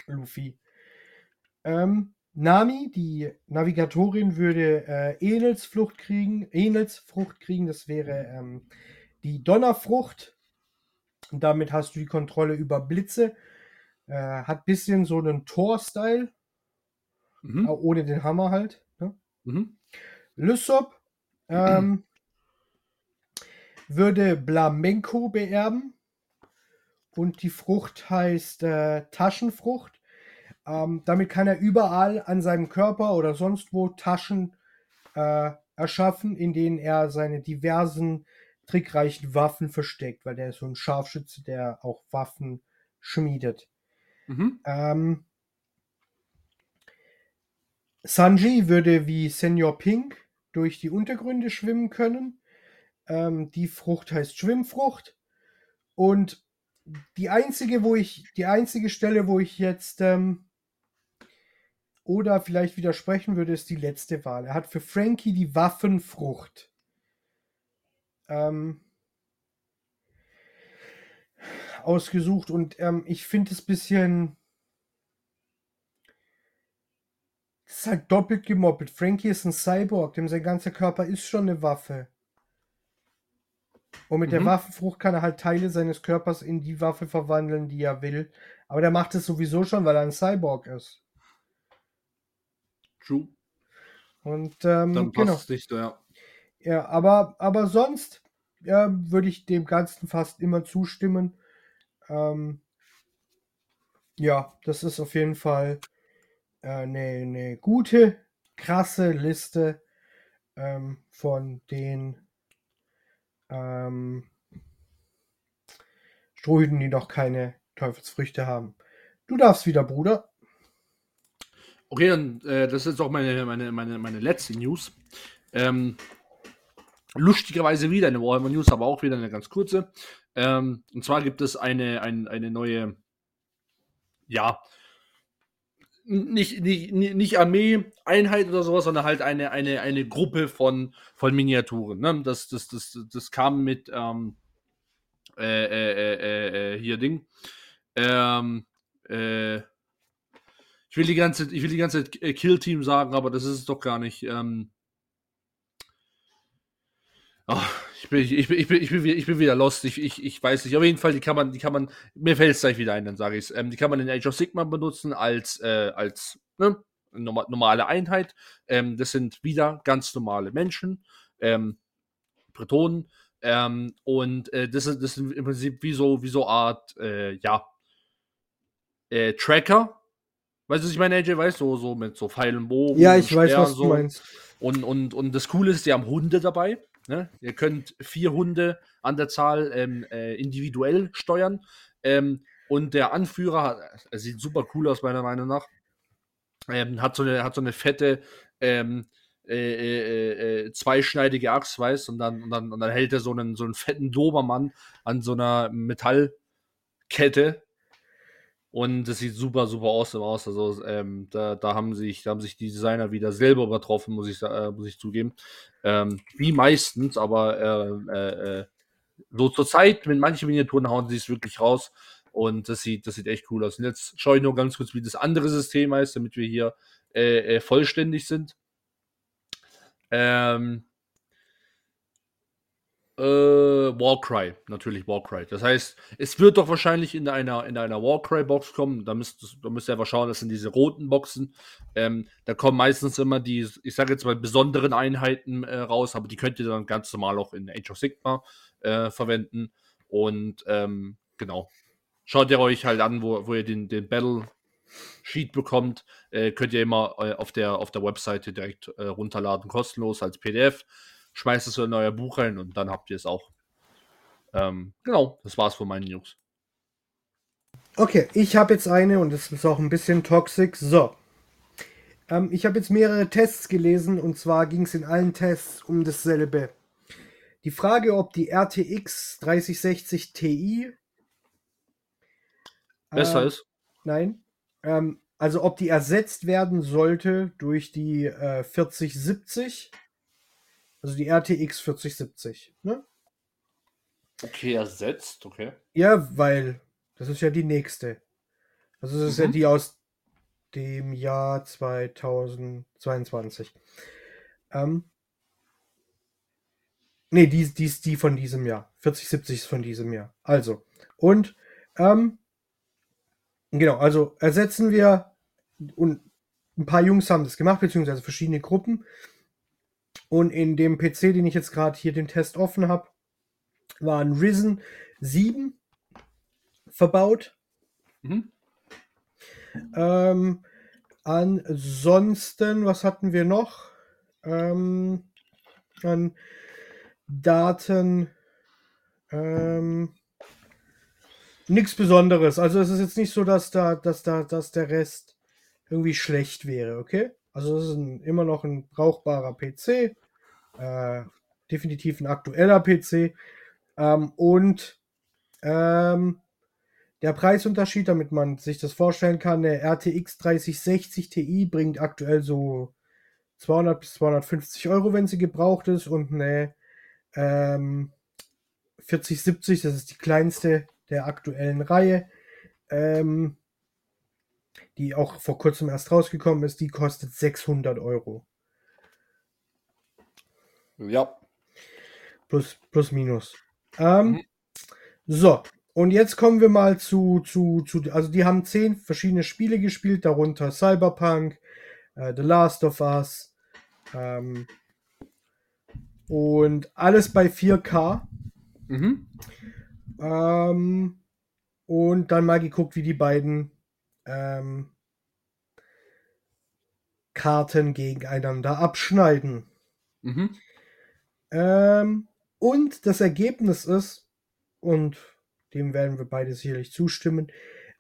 Luffy. Ähm, Nami, die Navigatorin, würde äh, Enels Flucht kriegen, Enels Frucht kriegen, das wäre ähm, die Donnerfrucht. Und damit hast du die Kontrolle über Blitze. Äh, hat bisschen so einen Tor-Style. Mhm. Ohne den Hammer halt. Mhm. Lysop ähm, würde Blamenko beerben. Und die Frucht heißt äh, Taschenfrucht. Ähm, damit kann er überall an seinem Körper oder sonst wo Taschen äh, erschaffen, in denen er seine diversen trickreichen Waffen versteckt, weil der ist so ein Scharfschütze, der auch Waffen schmiedet. Mhm. Ähm, Sanji würde wie Senior Pink durch die Untergründe schwimmen können. Ähm, die Frucht heißt Schwimmfrucht. Und die einzige, wo ich, die einzige Stelle, wo ich jetzt ähm, oder vielleicht widersprechen würde, ist die letzte Wahl. Er hat für Frankie die Waffenfrucht. Ähm, ausgesucht und ähm, ich finde es ein bisschen. Das ist halt doppelt gemoppelt. Frankie ist ein Cyborg, dem sein ganzer Körper ist schon eine Waffe. Und mit mhm. der Waffenfrucht kann er halt Teile seines Körpers in die Waffe verwandeln, die er will. Aber der macht es sowieso schon, weil er ein Cyborg ist. True. Und ähm, dann passt genau. es nicht, ja. Ja, aber, aber sonst ja, würde ich dem Ganzen fast immer zustimmen. Ähm, ja, das ist auf jeden Fall eine äh, ne gute, krasse Liste ähm, von den ähm, Strohhüten, die noch keine Teufelsfrüchte haben. Du darfst wieder, Bruder. Okay, und äh, das ist auch meine, meine, meine, meine letzte News. Ähm, lustigerweise wieder eine Warhammer News, aber auch wieder eine ganz kurze. Ähm, und zwar gibt es eine, ein, eine neue, ja, nicht, nicht, nicht Armee-Einheit oder sowas, sondern halt eine, eine, eine Gruppe von, von Miniaturen. Ne? Das, das, das, das kam mit ähm, äh, äh, äh, äh hier Ding. Ähm, äh, ich will die ganze, ich will die ganze Kill-Team sagen, aber das ist es doch gar nicht. Ähm, oh, ich, bin, ich, bin, ich, bin, ich, bin, ich bin wieder lost. Ich, ich, ich weiß nicht. Auf jeden Fall, die kann man, die kann man, mir fällt es gleich wieder ein, dann sage ich es. Ähm, die kann man in Age of Sigma benutzen als, äh, als ne, normale Einheit. Ähm, das sind wieder ganz normale Menschen, ähm, Bretonen. Ähm, und äh, das, ist, das sind im Prinzip wie so, wie so Art, äh, ja, äh, Tracker, Weißt du, was ich meine, AJ? Weißt du, so, so mit so Pfeilen, Bogen. Ja, ich weiß, was so. du meinst. Und, und, und das Coole ist, die haben Hunde dabei. Ne? Ihr könnt vier Hunde an der Zahl ähm, äh, individuell steuern. Ähm, und der Anführer hat, er sieht super cool aus, meiner Meinung nach. Ähm, hat, so eine, hat so eine fette ähm, äh, äh, äh, zweischneidige Axt, weißt und dann, und dann, und dann hält er so einen, so einen fetten Dobermann an so einer Metallkette und das sieht super, super awesome aus. Also ähm, da, da, haben sich, da haben sich die Designer wieder selber übertroffen, muss ich, äh, muss ich zugeben. Ähm, wie meistens, aber äh, äh, äh so zur Zeit, mit manchen Miniaturen hauen sie es wirklich raus. Und das sieht, das sieht echt cool aus. Und jetzt schaue ich nur ganz kurz, wie das andere System heißt, damit wir hier äh, äh, vollständig sind. Ähm, äh, Warcry, natürlich Warcry. Das heißt, es wird doch wahrscheinlich in einer, in einer Warcry-Box kommen. Da müsst, da müsst ihr aber schauen, das sind diese roten Boxen. Ähm, da kommen meistens immer die, ich sage jetzt mal, besonderen Einheiten äh, raus, aber die könnt ihr dann ganz normal auch in Age of Sigma äh, verwenden. Und ähm, genau. Schaut ihr euch halt an, wo, wo ihr den, den Battle Sheet bekommt, äh, könnt ihr immer äh, auf, der, auf der Webseite direkt äh, runterladen, kostenlos als PDF schmeißt es in euer Buch rein und dann habt ihr es auch. Ähm, genau, das war's von meinen News. Okay, ich habe jetzt eine und das ist auch ein bisschen toxisch. So. Ähm, ich habe jetzt mehrere Tests gelesen und zwar ging es in allen Tests um dasselbe. Die Frage, ob die RTX 3060 Ti Besser äh, ist. Nein. Ähm, also ob die ersetzt werden sollte durch die äh, 4070. Also die RTX 4070. Ne? Okay, ersetzt, okay. Ja, weil das ist ja die nächste. Also das ist ja Mhm. die aus dem Jahr 2022. Ähm, nee, die, die ist die von diesem Jahr. 4070 ist von diesem Jahr. Also, und ähm, genau, also ersetzen wir und ein paar Jungs haben das gemacht, beziehungsweise verschiedene Gruppen. Und in dem PC, den ich jetzt gerade hier den Test offen habe, war ein Risen 7 verbaut. Mhm. Ähm, ansonsten, was hatten wir noch? Ähm, an Daten. Ähm, nichts Besonderes. Also es ist jetzt nicht so, dass da, dass da, dass der Rest irgendwie schlecht wäre, okay? Also es ist ein, immer noch ein brauchbarer PC. Äh, definitiv ein aktueller PC. Ähm, und ähm, der Preisunterschied, damit man sich das vorstellen kann, der RTX 3060 Ti bringt aktuell so 200 bis 250 Euro, wenn sie gebraucht ist, und eine ähm, 4070, das ist die kleinste der aktuellen Reihe, ähm, die auch vor kurzem erst rausgekommen ist, die kostet 600 Euro. Ja. Plus, plus minus. Ähm, Mhm. So, und jetzt kommen wir mal zu, zu, zu, also die haben zehn verschiedene Spiele gespielt, darunter Cyberpunk, äh, The Last of Us, ähm, und alles bei 4K. Mhm. Ähm, und dann mal geguckt, wie die beiden ähm, Karten gegeneinander abschneiden. Mhm. Ähm, und das Ergebnis ist, und dem werden wir beide sicherlich zustimmen,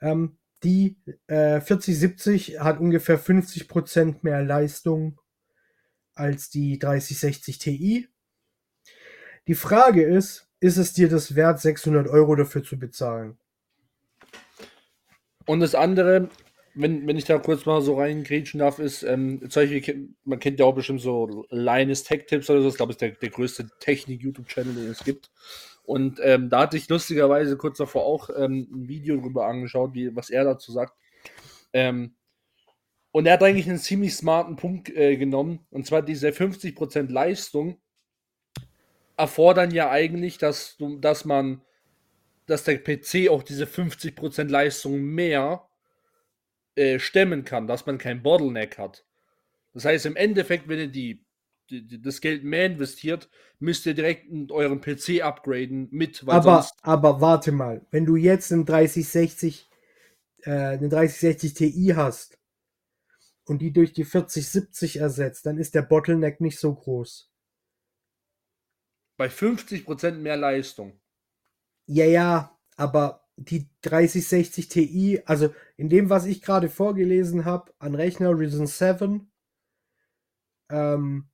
ähm, die äh, 4070 hat ungefähr 50% mehr Leistung als die 3060 Ti. Die Frage ist, ist es dir das wert, 600 Euro dafür zu bezahlen? Und das andere, wenn, wenn ich da kurz mal so reingrätschen darf, ist, ähm, zum Beispiel, man kennt ja auch bestimmt so Linus Tech Tips oder so, das glaube ich der, der größte Technik-YouTube-Channel, den es gibt. Und ähm, da hatte ich lustigerweise kurz davor auch ähm, ein Video drüber angeschaut, wie, was er dazu sagt. Ähm, und er hat eigentlich einen ziemlich smarten Punkt äh, genommen, und zwar diese 50% Leistung erfordern ja eigentlich, dass, dass man, dass der PC auch diese 50% Leistung mehr äh, stemmen kann, dass man kein Bottleneck hat. Das heißt, im Endeffekt, wenn ihr die, die, das Geld mehr investiert, müsst ihr direkt euren PC upgraden mit, Aber, aber warte mal, wenn du jetzt einen 3060, äh, einen 3060 Ti hast und die durch die 4070 ersetzt, dann ist der Bottleneck nicht so groß. Bei 50% mehr Leistung. Ja, ja, aber die 3060 Ti, also in dem, was ich gerade vorgelesen habe, an Rechner Ryzen 7, ähm,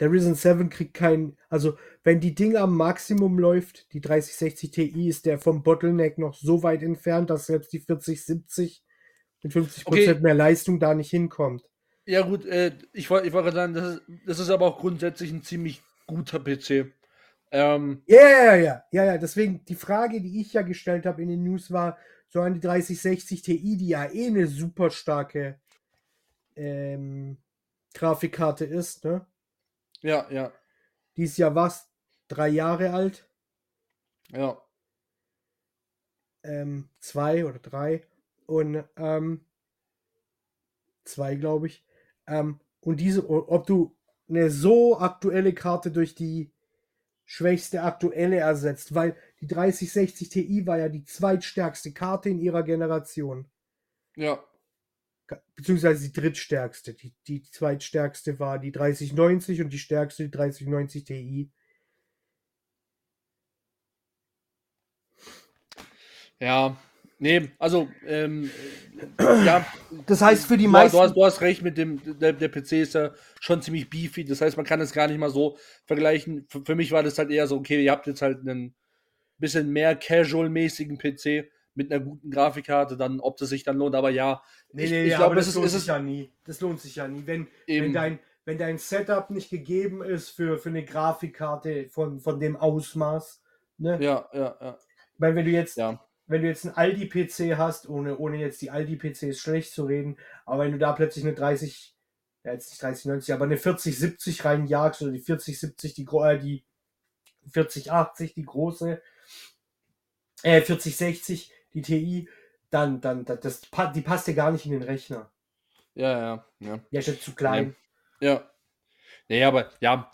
der Ryzen 7 kriegt kein, also wenn die Ding am Maximum läuft, die 3060 Ti ist der vom Bottleneck noch so weit entfernt, dass selbst die 4070 mit 50% Okay. mehr Leistung da nicht hinkommt. Ja, gut, äh, ich wollte ich wollte sagen, das ist, das ist aber auch grundsätzlich ein ziemlich guter PC. Ähm, Ja, ja, ja, ja, ja, deswegen die Frage, die ich ja gestellt habe in den News war, so die 3060 Ti, die ja eh eine super starke ähm, Grafikkarte ist, ne? ja, ja, Die ist ja was? Drei Jahre alt? ja. Ähm, zwei oder drei. Und ähm, zwei, glaube ich. Ähm, und diese, ob du eine so aktuelle Karte durch die schwächste aktuelle ersetzt, weil die 3060 Ti war ja die zweitstärkste Karte in ihrer Generation. Ja, Beziehungsweise die drittstärkste. Die, die zweitstärkste war die 3090 und die stärkste die 3090 Ti. ja. Nee, also, ähm, ja. Das heißt, für die du, meisten. Du hast, du hast recht mit dem, der, der PC ist ja schon ziemlich beefy. Das heißt, man kann es gar nicht mal so vergleichen. Für, für mich war das halt eher so, okay, ihr habt jetzt halt einen bisschen mehr casual-mäßigen PC mit einer guten Grafikkarte, dann, ob das sich dann lohnt. Aber ja, Nee, ich, nee, ich nee, glaube, aber das, das ist, lohnt ist sich ja nie. Das lohnt sich ja nie. Wenn, wenn, dein, wenn dein Setup nicht gegeben ist für, für eine Grafikkarte von, von dem Ausmaß. Ne? Ja, ja, ja. Weil wenn du jetzt, Ja, wenn du jetzt einen Aldi-PC hast, ohne, ohne jetzt die Aldi-PCs schlecht zu reden, aber wenn du da plötzlich eine 30, ja jetzt nicht 3090, aber eine 4070 reinjagst oder die 4070, die, gro- äh, die 4080, die große, äh, 4060, die TI, dann, dann, das, die passt dir gar nicht in den Rechner. ja, ja, ja. Ja, ist ja zu klein. Ja. Nee, aber ja,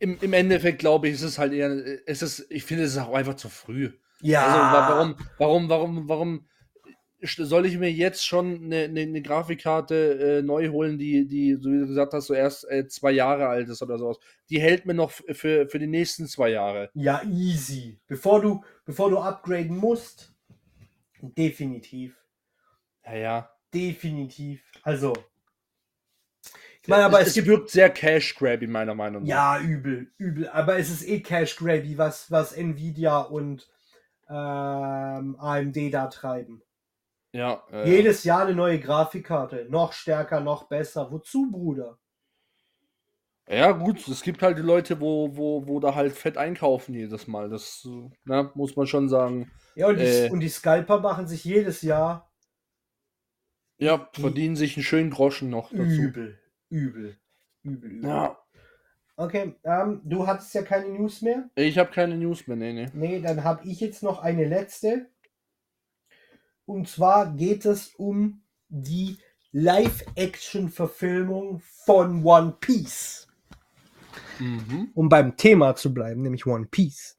im, im Endeffekt glaube ich, ist es halt eher, es ist, ich finde, es ist auch einfach zu früh. Ja. Also wa- warum, warum, warum, warum soll ich mir jetzt schon eine, eine, eine Grafikkarte äh, neu holen, die, die, so wie du gesagt hast, so erst äh, zwei Jahre alt ist oder sowas? Die hält mir noch für, für die nächsten zwei Jahre. Ja, easy. Bevor du, bevor du upgraden musst, definitiv. Ja, ja. Definitiv. Also. Ich meine, aber es, gibt. wirkt sehr cash-grabby, meiner Meinung nach. Ja, übel, übel. Aber es ist eh Cash Grabby, was, was Nvidia und ähm, AMD da treiben. Ja, äh, Jedes Jahr eine neue Grafikkarte. Noch stärker, noch besser. Wozu, Bruder? Ja, gut, es gibt halt die Leute, wo, wo, wo da halt fett einkaufen jedes Mal. Das na, muss man schon sagen. Ja, und die, Äh. und die Scalper machen sich jedes Jahr Ja, Die- verdienen sich einen schönen Groschen noch dazu. übel. Übel. Übel, übel. Ja, Okay, ähm, du hattest ja keine News mehr. ich habe keine News mehr, nee, nee. Nee, dann habe ich jetzt noch eine letzte. Und zwar geht es um die Live-Action-Verfilmung von One Piece. Mhm. Um beim Thema zu bleiben, nämlich One Piece.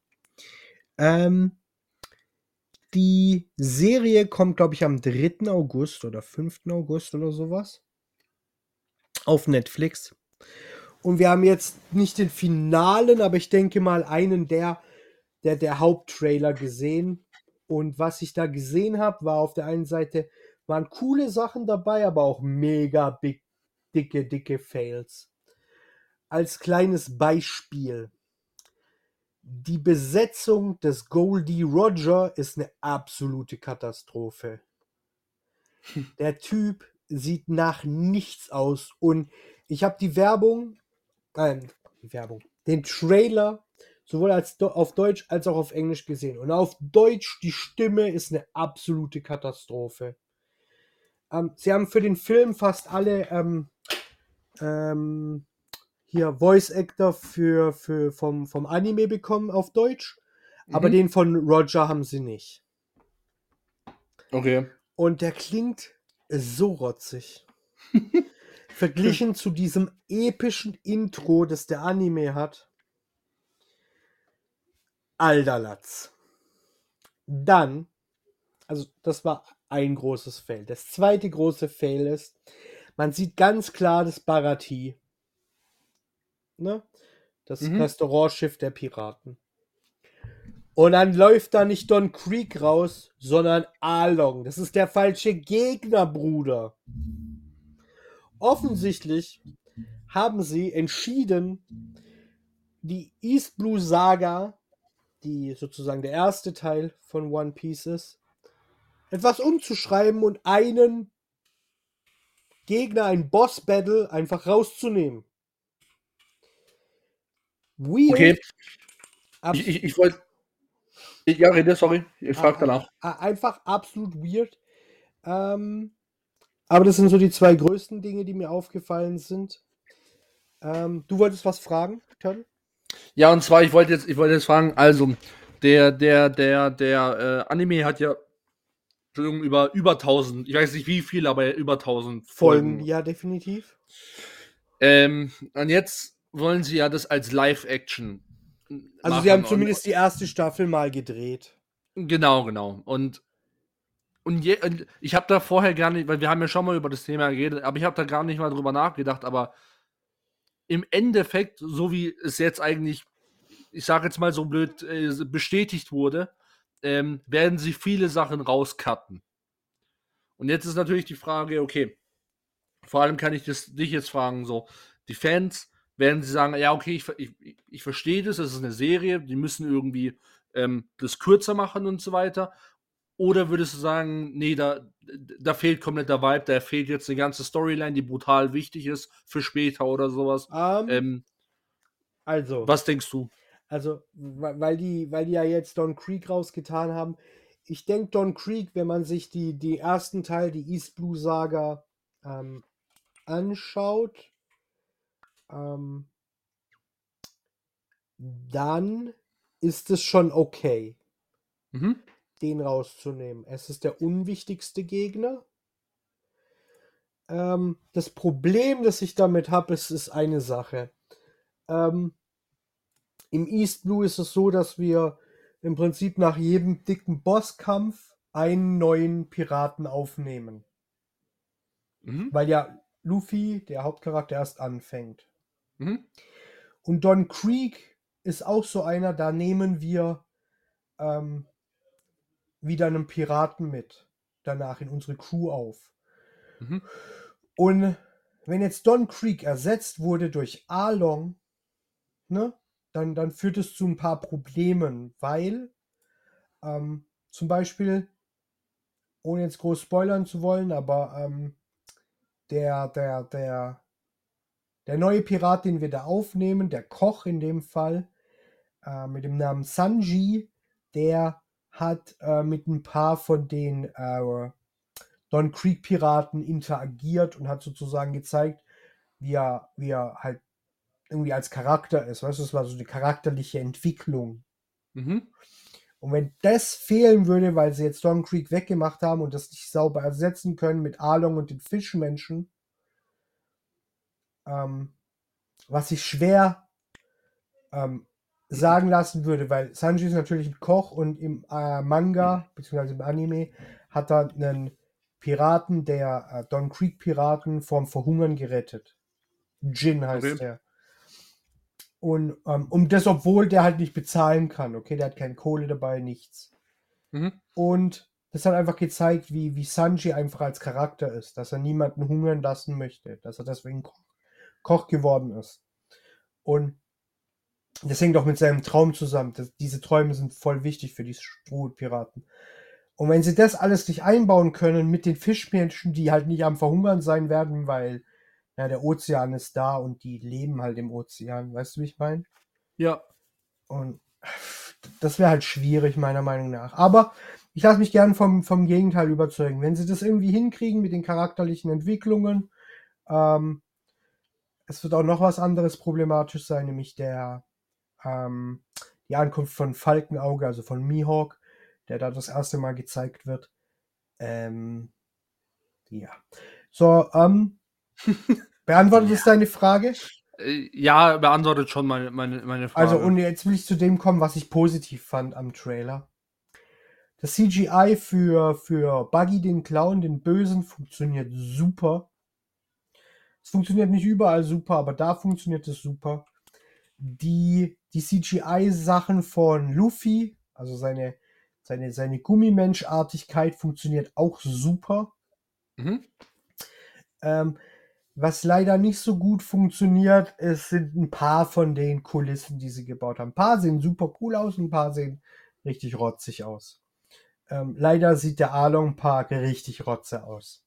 Ähm, die Serie kommt, glaube ich, am 3. August oder 5. August oder sowas. Auf Netflix. Und wir haben jetzt nicht den finalen, aber ich denke mal einen der, der, der Haupttrailer gesehen. Und was ich da gesehen habe, war auf der einen Seite, waren coole Sachen dabei, aber auch mega big, dicke, dicke Fails. Als kleines Beispiel. Die Besetzung des Goldie Roger ist eine absolute Katastrophe. Der Typ sieht nach nichts aus. Und ich habe die Werbung, äh, die Werbung, den Trailer sowohl als auf Deutsch als auch auf Englisch gesehen. Und auf Deutsch, die Stimme ist eine absolute Katastrophe. Ähm, sie haben für den Film fast alle ähm, ähm, hier Voice Actor für, für vom, vom Anime bekommen auf Deutsch, aber Mhm. den von Roger haben sie nicht. Okay. Und der klingt so rotzig. [LAUGHS] Verglichen zu diesem epischen Intro, das der Anime hat. Alderlatz. Dann, also das war ein großes Fail. Das zweite große Fail ist, man sieht ganz klar das Barati. Ne? Das Mhm. Restaurantschiff der Piraten. Und dann läuft da nicht Don Creek raus, sondern Along. Das ist der falsche Gegner, Bruder. Offensichtlich haben sie entschieden, die East Blue Saga, die sozusagen der erste Teil von One Piece ist, etwas umzuschreiben und einen Gegner, ein Boss-Battle einfach rauszunehmen. Weird. Okay. abs- Ich, ich, ich wollte. Ja, rede, sorry. Ich frage Ah, danach. ah, Einfach absolut weird. Ähm, aber das sind so die zwei größten Dinge, die mir aufgefallen sind. Ähm, du wolltest was fragen, Turtle? Ja, und zwar, ich wollte jetzt, ich wollte jetzt fragen, also, der, der, der, der äh, Anime hat ja Entschuldigung, über, über 1000, ich weiß nicht wie viel, aber über 1000 Folgen, Folgen. ja, definitiv. Ähm, und jetzt wollen sie ja das als Live-Action. Also sie haben zumindest die erste Staffel mal gedreht. Genau, genau. Und, und, je, ich habe da vorher gar nicht, weil wir haben ja schon mal über das Thema geredet, aber ich habe da gar nicht mal drüber nachgedacht, aber im Endeffekt, so wie es jetzt eigentlich, ich sage jetzt mal so blöd, äh, bestätigt wurde, ähm, werden sie viele Sachen rauscutten. Und jetzt ist natürlich die Frage, okay, vor allem kann ich das, dich jetzt fragen, so, die Fans werden sie sagen, ja, okay, ich, ich, ich verstehe das, das ist eine Serie, die müssen irgendwie ähm, das kürzer machen und so weiter. Oder würdest du sagen, nee, da, da fehlt komplett der Vibe, da fehlt jetzt eine ganze Storyline, die brutal wichtig ist für später oder sowas? Ähm, Ähm, also, was denkst du? also, weil die, weil die ja jetzt Don Creek rausgetan haben. Ich denke, Don Creek, wenn man sich die, die ersten Teil, die East Blue Saga, ähm, anschaut, ähm, dann ist es schon okay, Mhm. Den rauszunehmen. Es ist der unwichtigste Gegner. Ähm, das Problem, das ich damit habe, ist, ist eine Sache. Ähm, Im East Blue ist es so, dass wir im Prinzip nach jedem dicken Bosskampf einen neuen Piraten aufnehmen. Mhm. Weil ja Luffy, der Hauptcharakter, erst anfängt. Mhm. Und Don Creek ist auch so einer, da nehmen wir ähm, wieder einen Piraten mit. Danach in unsere Crew auf. Mhm. Und wenn jetzt Don Creek ersetzt wurde durch Arlong, ne, dann, dann führt es zu ein paar Problemen, weil ähm, zum Beispiel, ohne jetzt groß spoilern zu wollen, aber ähm, der, der, der, der neue Pirat, den wir da aufnehmen, der Koch in dem Fall, äh, mit dem Namen Sanji, der hat äh, mit ein paar von den äh, Don Creek Piraten interagiert und hat sozusagen gezeigt, wie er, wie er halt irgendwie als Charakter ist. Weißt du, es war so eine charakterliche Entwicklung. Mhm. Und wenn das fehlen würde, weil sie jetzt Don Creek weggemacht haben und das nicht sauber ersetzen können mit Arlong und den Fischmenschen, ähm, was ich schwer ähm, sagen lassen würde, weil Sanji ist natürlich ein Koch und im äh, Manga, beziehungsweise im Anime, hat er einen Piraten, der äh, Don Creek Piraten vom Verhungern gerettet. Jin heißt Okay. er. Und ähm, um das, obwohl der halt nicht bezahlen kann, okay, der hat keine Kohle dabei, nichts. Mhm. Und das hat einfach gezeigt, wie, wie Sanji einfach als Charakter ist, dass er niemanden hungern lassen möchte, dass er deswegen Koch, Koch geworden ist. Und das hängt auch mit seinem Traum zusammen. Das, diese Träume sind voll wichtig für die Strohpiraten. Und wenn sie das alles nicht einbauen können mit den Fischmenschen, die halt nicht am Verhungern sein werden, weil ja, der Ozean ist da und die leben halt im Ozean, weißt du, wie ich meine? Ja. Und das wäre halt schwierig, meiner Meinung nach. Aber ich lasse mich gern vom, vom Gegenteil überzeugen. Wenn sie das irgendwie hinkriegen mit den charakterlichen Entwicklungen, ähm, es wird auch noch was anderes problematisch sein, nämlich der, ähm, die Ankunft von Falkenauge, also von Mihawk, der da das erste Mal gezeigt wird. Ähm, ja. So, ähm, [LAUGHS] beantwortet das deine Frage? Äh, Ja, beantwortet schon meine, meine, meine Frage. Also, und jetzt will ich zu dem kommen, was ich positiv fand am Trailer. Das CGI für, für Buggy, den Clown, den Bösen, funktioniert super. Es funktioniert nicht überall super, aber da funktioniert es super. Die, die CGI-Sachen von Luffy, also seine, seine, seine Gummimenschartigkeit, funktioniert auch super. Mhm. Ähm, was leider nicht so gut funktioniert, es sind ein paar von den Kulissen, die sie gebaut haben. Ein paar sehen super cool aus, ein paar sehen richtig rotzig aus. Ähm, leider sieht der Arlong Park richtig rotze aus.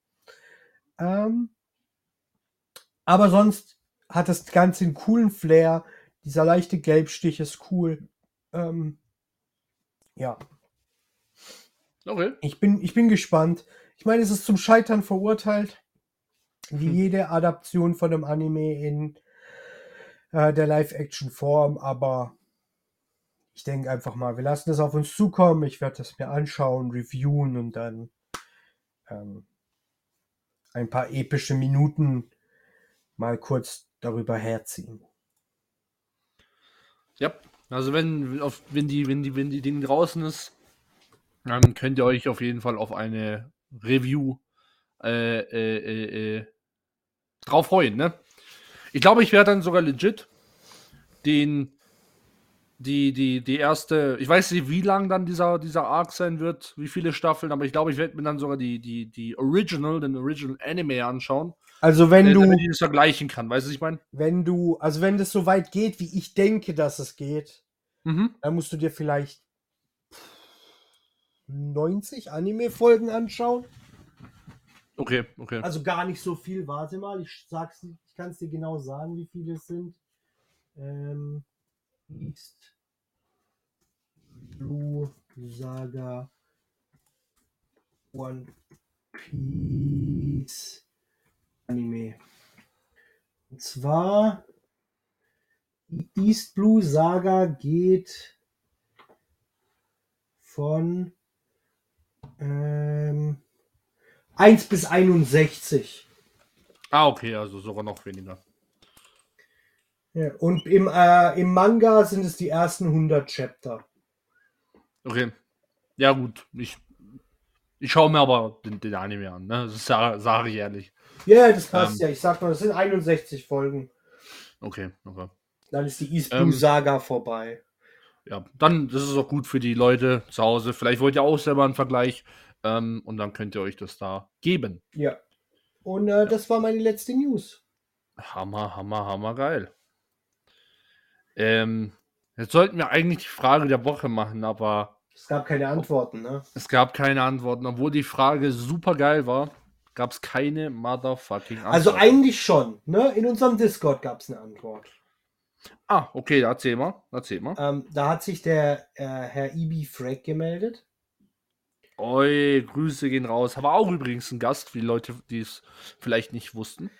Ähm, aber sonst hat das Ganze einen coolen Flair. Dieser leichte Gelbstich ist cool. Ähm, ja, Okay. ich bin, ich bin gespannt. Ich meine, es ist zum Scheitern verurteilt. Wie Hm. jede Adaption von einem Anime in äh, der Live-Action-Form, aber ich denke einfach mal, wir lassen das auf uns zukommen. Ich werde das mir anschauen, reviewen und dann ähm, ein paar epische Minuten mal kurz darüber herziehen. Ja. Also wenn, auf, wenn die, wenn die, wenn die Ding draußen ist, dann könnt ihr euch auf jeden Fall auf eine Review äh, äh, äh, äh, drauf freuen, ne? Ich glaube, ich werde dann sogar legit den die, die, die erste, ich weiß nicht, wie lang dann dieser, dieser Arc sein wird, wie viele Staffeln, aber ich glaube, ich werde mir dann sogar die, die, die Original, den Original Anime anschauen. Also wenn äh, du, damit ich das vergleichen kann, weißt du, was ich meine? wenn du, also wenn das so weit geht, wie ich denke, dass es geht, Mhm. dann musst du dir vielleicht 90 Anime-Folgen anschauen. Okay, okay. Also gar nicht so viel. Warte mal, ich sag's, ich kann es dir genau sagen, wie viele es sind. Ähm, East Blue Saga One Piece Anime. Und zwar die East Blue Saga geht von ähm, 1 bis 61. Ah, okay, also sogar noch weniger. Ja, und im, äh, im Manga sind es die ersten 100 Chapter. Okay. Ja, gut. Ich, ich schaue mir aber den, den Anime an, ne? Das sage sag ich ehrlich. Ja, das passt Ähm. ja. Ich sag mal, das sind 61 Folgen. Okay, okay. Dann ist die East Blue Ähm. Saga vorbei. Ja, dann, das ist auch gut für die Leute zu Hause. Vielleicht wollt ihr auch selber einen Vergleich ähm, und dann könnt ihr euch das da geben. Ja. Und äh, das war meine letzte News. Hammer, hammer, hammer geil. Ähm, jetzt sollten wir eigentlich die Frage der Woche machen, aber Es gab keine Antworten, ne? es gab keine Antworten. Obwohl die Frage super geil war, gab es keine motherfucking Antwort. Also eigentlich schon, ne? In unserem Discord gab es eine Antwort. Ah, okay, erzähl mal. Erzähl mal. Ähm, da hat sich der äh, Herr Ibi Freck gemeldet. Oi, Grüße gehen raus. Aber auch übrigens ein Gast für die Leute, die es vielleicht nicht wussten.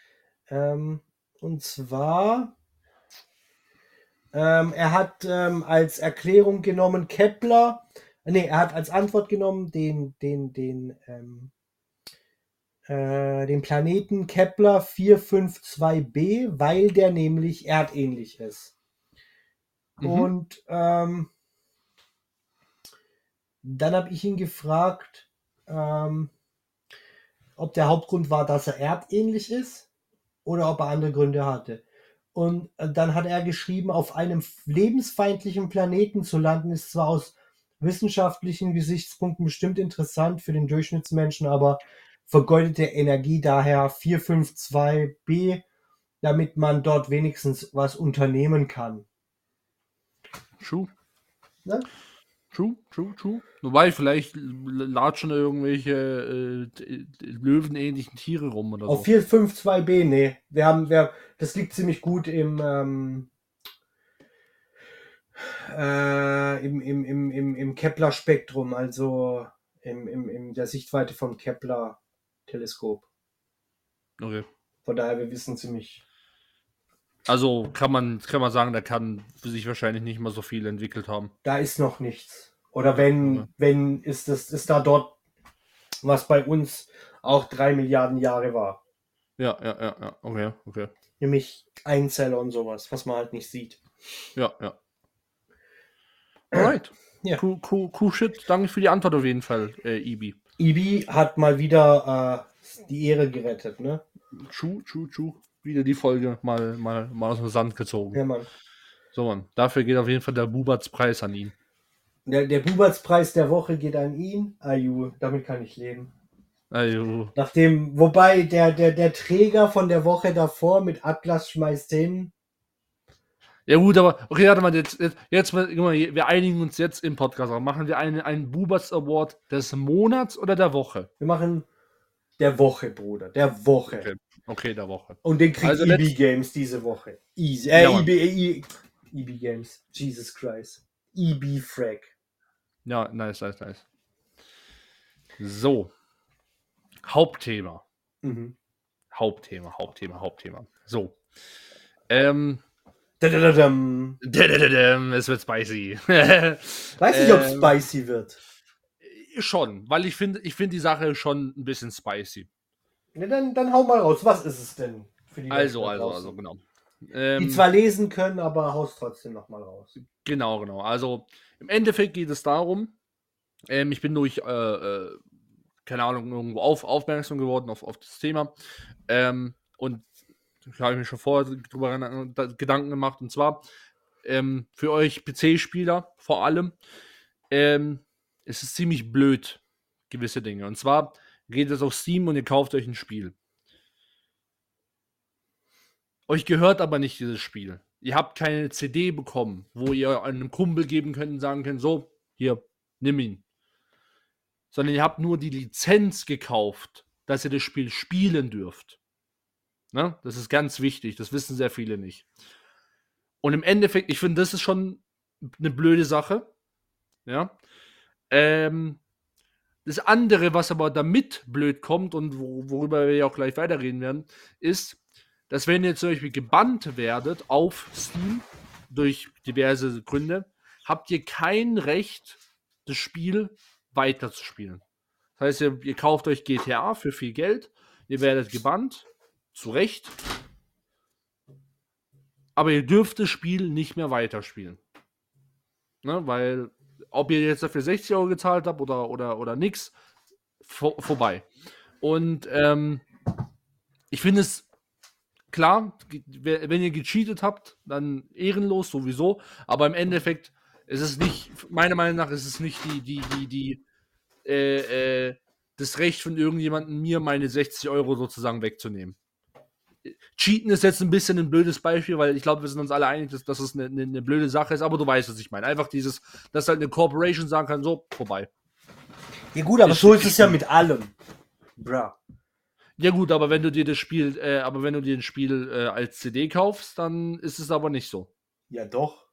Ähm, und zwar, ähm, er hat ähm, als Erklärung genommen Kepler, nee, er hat als Antwort genommen den, den, den, ähm, äh, den Planeten Kepler 452b, weil der nämlich erdähnlich ist. Mhm. Und ähm, dann habe ich ihn gefragt, ähm, ob der Hauptgrund war, dass er erdähnlich ist oder ob er andere Gründe hatte. Und äh, dann hat er geschrieben, auf einem lebensfeindlichen Planeten zu landen, ist zwar aus wissenschaftlichen Gesichtspunkten bestimmt interessant für den Durchschnittsmenschen, aber vergeudete Energie daher 452b, damit man dort wenigstens was unternehmen kann. True. Ne? True, true, true. Wobei, vielleicht latschen da irgendwelche äh, löwenähnlichen Tiere rum oder Auf so. 452b, nee. Wir haben, wir, das liegt ziemlich gut im, ähm, äh, im, im, im, im, im Kepler-Spektrum, also im, im, in der Sichtweite vom Kepler-Teleskop. Okay. Von daher, wir wissen ziemlich. Also kann man, kann man sagen, der kann sich wahrscheinlich nicht mal so viel entwickelt haben. Da ist noch nichts. Oder wenn, Okay. wenn ist das, ist da dort, was bei uns auch drei Milliarden Jahre war. Ja, ja, ja, ja. Okay, okay. Nämlich Einzeller und sowas, was man halt nicht sieht. Ja, ja. Alright. [CLEARS THROAT] Ja. Cool, cool, cool shit. Danke für die Antwort auf jeden Fall, äh, Ibi. Ibi hat mal wieder äh, die Ehre gerettet, ne? True, true, true. Wieder die Folge mal, mal, mal aus dem Sand gezogen. Ja, Mann. So, Mann. Dafür geht auf jeden Fall der Buberts-Preis an ihn. Der, der Bubertspreis der Woche geht an ihn. Aju, damit kann ich leben. Also, Nachdem, wobei der, der, der Träger von der Woche davor mit Atlas schmeißt hin. ja gut, aber okay, warte mal, jetzt, jetzt, jetzt mal, guck mal, wir einigen uns jetzt im Podcast. Machen wir einen, einen Buberts Award des Monats oder der Woche? Wir machen der Woche, Bruder. Der Woche. Okay. Okay, der Woche. Und den kriegt Also EB Games diese Woche. Easy. Äh, Ja. EB, EB, EB Games. Jesus Christ. EB Frag. Ja, nice, nice, nice. So. Hauptthema. Mhm. Hauptthema, Hauptthema, Hauptthema. So. Ähm, Dadadadam. es wird spicy. [LAUGHS] Weiß nicht, ob es Ähm, spicy wird. Schon, weil ich finde, ich finde die Sache schon ein bisschen spicy. Ja, dann, dann hau mal raus. Was ist es denn für die Also, also, draußen? also, genau. Die Ähm, zwar lesen können, aber haust trotzdem noch mal raus. Genau, genau. Also im Endeffekt geht es darum, ähm, ich bin durch, äh, äh, keine Ahnung, irgendwo auf, aufmerksam geworden auf, auf das Thema. Ähm, und da habe ich mir schon vorher drüber Gedanken gemacht. Und zwar ähm, für euch PC-Spieler vor allem, ähm, es ist ziemlich blöd, gewisse Dinge. Und zwar geht es auf Steam und ihr kauft euch ein Spiel. Euch gehört aber nicht dieses Spiel. Ihr habt keine CD bekommen, wo ihr einem Kumpel geben könnt und sagen könnt, so, hier, nimm ihn. Sondern ihr habt nur die Lizenz gekauft, dass ihr das Spiel spielen dürft. Ne? Das ist ganz wichtig, das wissen sehr viele nicht. Und im Endeffekt, ich finde, das ist schon eine blöde Sache. Ja. Ähm, das andere, was aber damit blöd kommt und wo, worüber wir ja auch gleich weiterreden werden, ist, dass wenn ihr zum Beispiel gebannt werdet auf Steam durch diverse Gründe, habt ihr kein Recht, das Spiel weiterzuspielen. Das heißt, ihr, ihr kauft euch GTA für viel Geld, ihr werdet gebannt, zu Recht, aber ihr dürft das Spiel nicht mehr weiterspielen. Ne, weil, ob ihr jetzt dafür 60 Euro gezahlt habt oder, oder, oder nix, vor, vorbei. Und ähm, ich finde es klar, wenn ihr gecheatet habt, dann ehrenlos sowieso, aber im Endeffekt ist es nicht, meiner Meinung nach ist es nicht die, die, die, die, äh, äh, das Recht von irgendjemandem, mir meine 60 Euro sozusagen wegzunehmen. Cheaten ist jetzt ein bisschen ein blödes Beispiel, weil ich glaube, wir sind uns alle einig, dass, dass es eine, eine, eine, blöde Sache ist, aber du weißt, was ich meine. Einfach dieses, dass halt eine Corporation sagen kann, so, vorbei. Ja gut, aber ich, so ist es ja mit allem. Bra. Ja gut, aber wenn du dir das Spiel, äh, aber wenn du dir ein Spiel äh, als CD kaufst, dann ist es aber nicht so. Ja doch.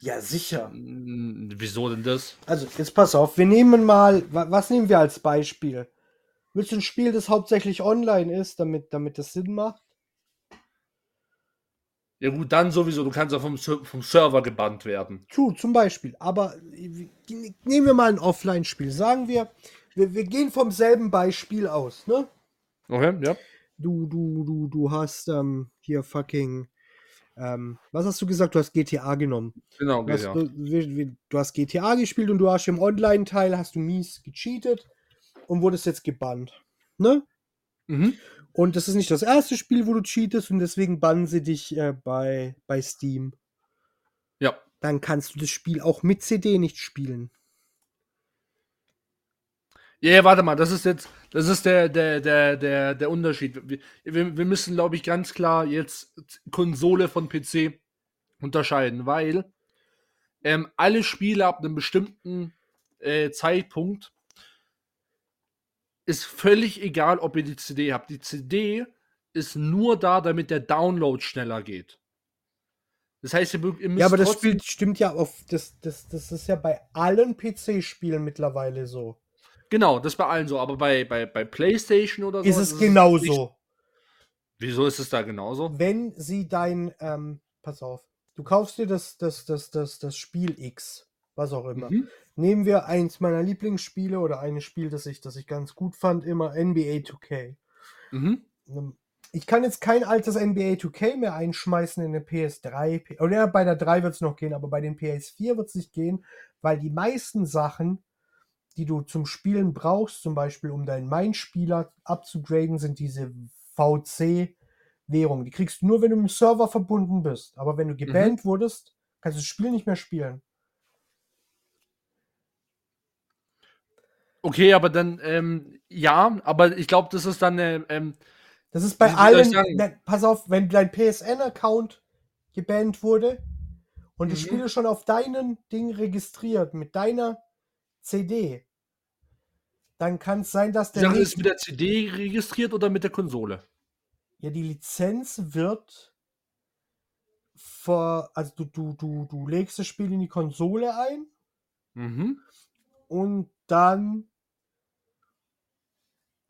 Ja, sicher. Hm, wieso denn das? Also, jetzt pass auf, wir nehmen mal, was nehmen wir als Beispiel? Willst du ein Spiel, das hauptsächlich online ist, damit, damit das Sinn macht? Ja gut, dann sowieso. Du kannst auch vom, vom Server gebannt werden. True, zum Beispiel. Aber nehmen wir mal ein Offline-Spiel. Sagen wir, wir, wir gehen vom selben Beispiel aus, ne? Okay, ja. Du, du, du, du hast ähm, hier fucking. Ähm, was hast du gesagt? Du hast GTA genommen. Genau, du. Hast, du, du, hast GTA gespielt und du hast im Online-Teil hast du mies gecheatet und wurdest jetzt gebannt. Ne? Mhm. Und das ist nicht das erste Spiel, wo du cheatest und deswegen bannen sie dich äh, bei, bei Steam. Ja. Dann kannst du das Spiel auch mit CD nicht spielen. Ja, ja, warte mal, das ist jetzt, das ist der, der, der, der, der Unterschied. Wir, wir müssen, glaube ich, ganz klar jetzt Konsole von PC unterscheiden, weil ähm, alle Spiele ab einem bestimmten äh, Zeitpunkt ist völlig egal, ob ihr die CD habt. Die CD ist nur da, damit der Download schneller geht. Das heißt, ihr, ihr müsst. Ja, aber das Spiel stimmt ja auf. Das, das, das ist ja bei allen PC-Spielen mittlerweile so. Genau, das bei allen so. Aber bei, bei, bei PlayStation oder so. Ist es genauso. Wieso ist es da genauso? Wenn sie dein. Ähm, pass auf. Du kaufst dir das, das, das, das, das Spiel X. Was auch immer. Mhm. Nehmen wir eins meiner Lieblingsspiele oder ein Spiel, das ich, das ich ganz gut fand, immer NBA 2K. Mhm. Ähm, ich kann jetzt kein altes NBA 2K mehr einschmeißen in eine PS3. Oder bei der 3 wird es noch gehen, aber bei den PS4 wird es nicht gehen, weil die meisten Sachen, die du zum Spielen brauchst, zum Beispiel um deinen Main-Spieler abzugraden, sind diese VC-Währungen. Die kriegst du nur, wenn du im Server verbunden bist. Aber wenn du mhm. gebannt mhm. wurdest, kannst du das Spiel nicht mehr spielen. Okay, aber dann, ähm, ja, aber ich glaube, das ist dann, äh, ähm, das ist bei allen, ne, pass auf, wenn dein PSN-Account gebannt wurde und mhm. die Spiele schon auf deinen Ding registriert mit deiner CD, dann kann es sein, dass der. Sache ist mit der CD registriert oder mit der Konsole? Ja, die Lizenz wird vor, also du, du, du, du legst das Spiel in die Konsole ein mhm. und dann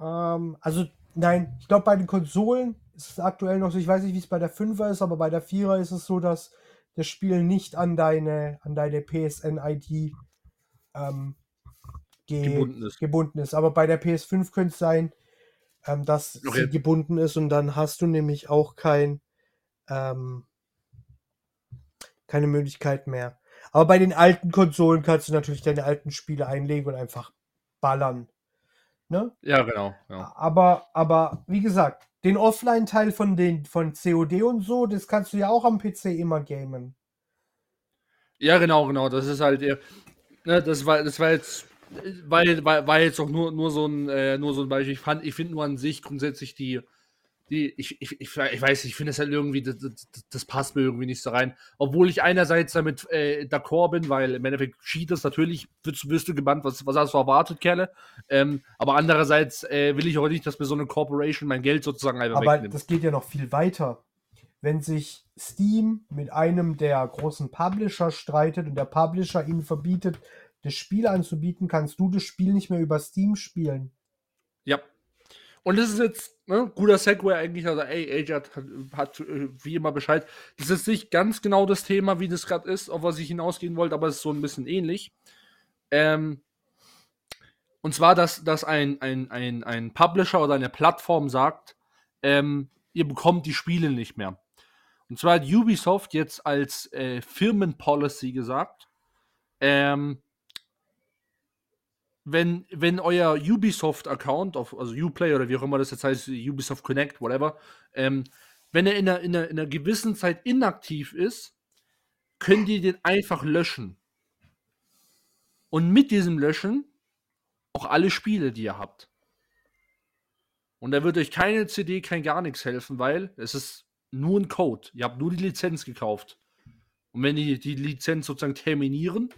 ähm, also, nein, ich glaube, bei den Konsolen ist es aktuell noch so, ich weiß nicht, wie es bei der 5er ist, aber bei der 4er ist es so, dass das Spiel nicht an deine, an deine PSN-ID ähm, ge gebunden, ist. gebunden ist. Aber bei der PS5 könnte es sein, ähm, dass okay. sie gebunden ist und dann hast du nämlich auch kein, ähm, keine Möglichkeit mehr. Aber bei den alten Konsolen kannst du natürlich deine alten Spiele einlegen und einfach ballern. Ne? Ja, genau. Ja. Aber, aber wie gesagt, den Offline-Teil von, den, von COD und so, das kannst du ja auch am PC immer gamen. Ja, genau, genau. Das ist halt, ne, das war, das war jetzt, war, war, war jetzt auch nur, nur so ein, äh, nur so ein Beispiel. Ich fand, ich finde nur an sich grundsätzlich die, die, ich, ich, ich, ich weiß, ich finde es halt irgendwie, das, das, das, passt mir irgendwie nicht so rein. Obwohl ich einerseits damit äh, d'accord bin, weil im Endeffekt Cheaters natürlich, wirst, wirst du gebannt, was, was hast du erwartet, Kerle. Ähm, aber andererseits äh, will ich auch nicht, dass mir so eine Corporation mein Geld sozusagen einfach aber wegnimmt. das geht ja noch viel weiter. Wenn sich Steam mit einem der großen Publisher streitet und der Publisher ihnen verbietet, das Spiel anzubieten, kannst du das Spiel nicht mehr über Steam spielen. Ja, und das ist jetzt ne, guter Segway eigentlich. Also, ey, AJ hat, hat, äh, wie immer Bescheid. Das ist nicht ganz genau das Thema, wie das gerade ist, auf was ich hinausgehen wollte, aber es ist so ein bisschen ähnlich. Ähm, und zwar, dass, dass ein, ein, ein, ein Publisher oder eine Plattform sagt, ähm, ihr bekommt die Spiele nicht mehr. Und zwar hat Ubisoft jetzt als äh, Firmenpolicy gesagt, ähm, wenn, wenn euer Ubisoft-Account, also Uplay oder wie auch immer das jetzt heißt, Ubisoft Connect, whatever, ähm, wenn er in einer, in, einer, in einer gewissen Zeit inaktiv ist, könnt ihr den einfach löschen. Und mit diesem Löschen auch alle Spiele, die ihr habt. Und da wird euch keine CD, kein gar nichts helfen, weil es ist nur ein Code. Ihr habt nur die Lizenz gekauft. Und wenn die die Lizenz sozusagen terminieren,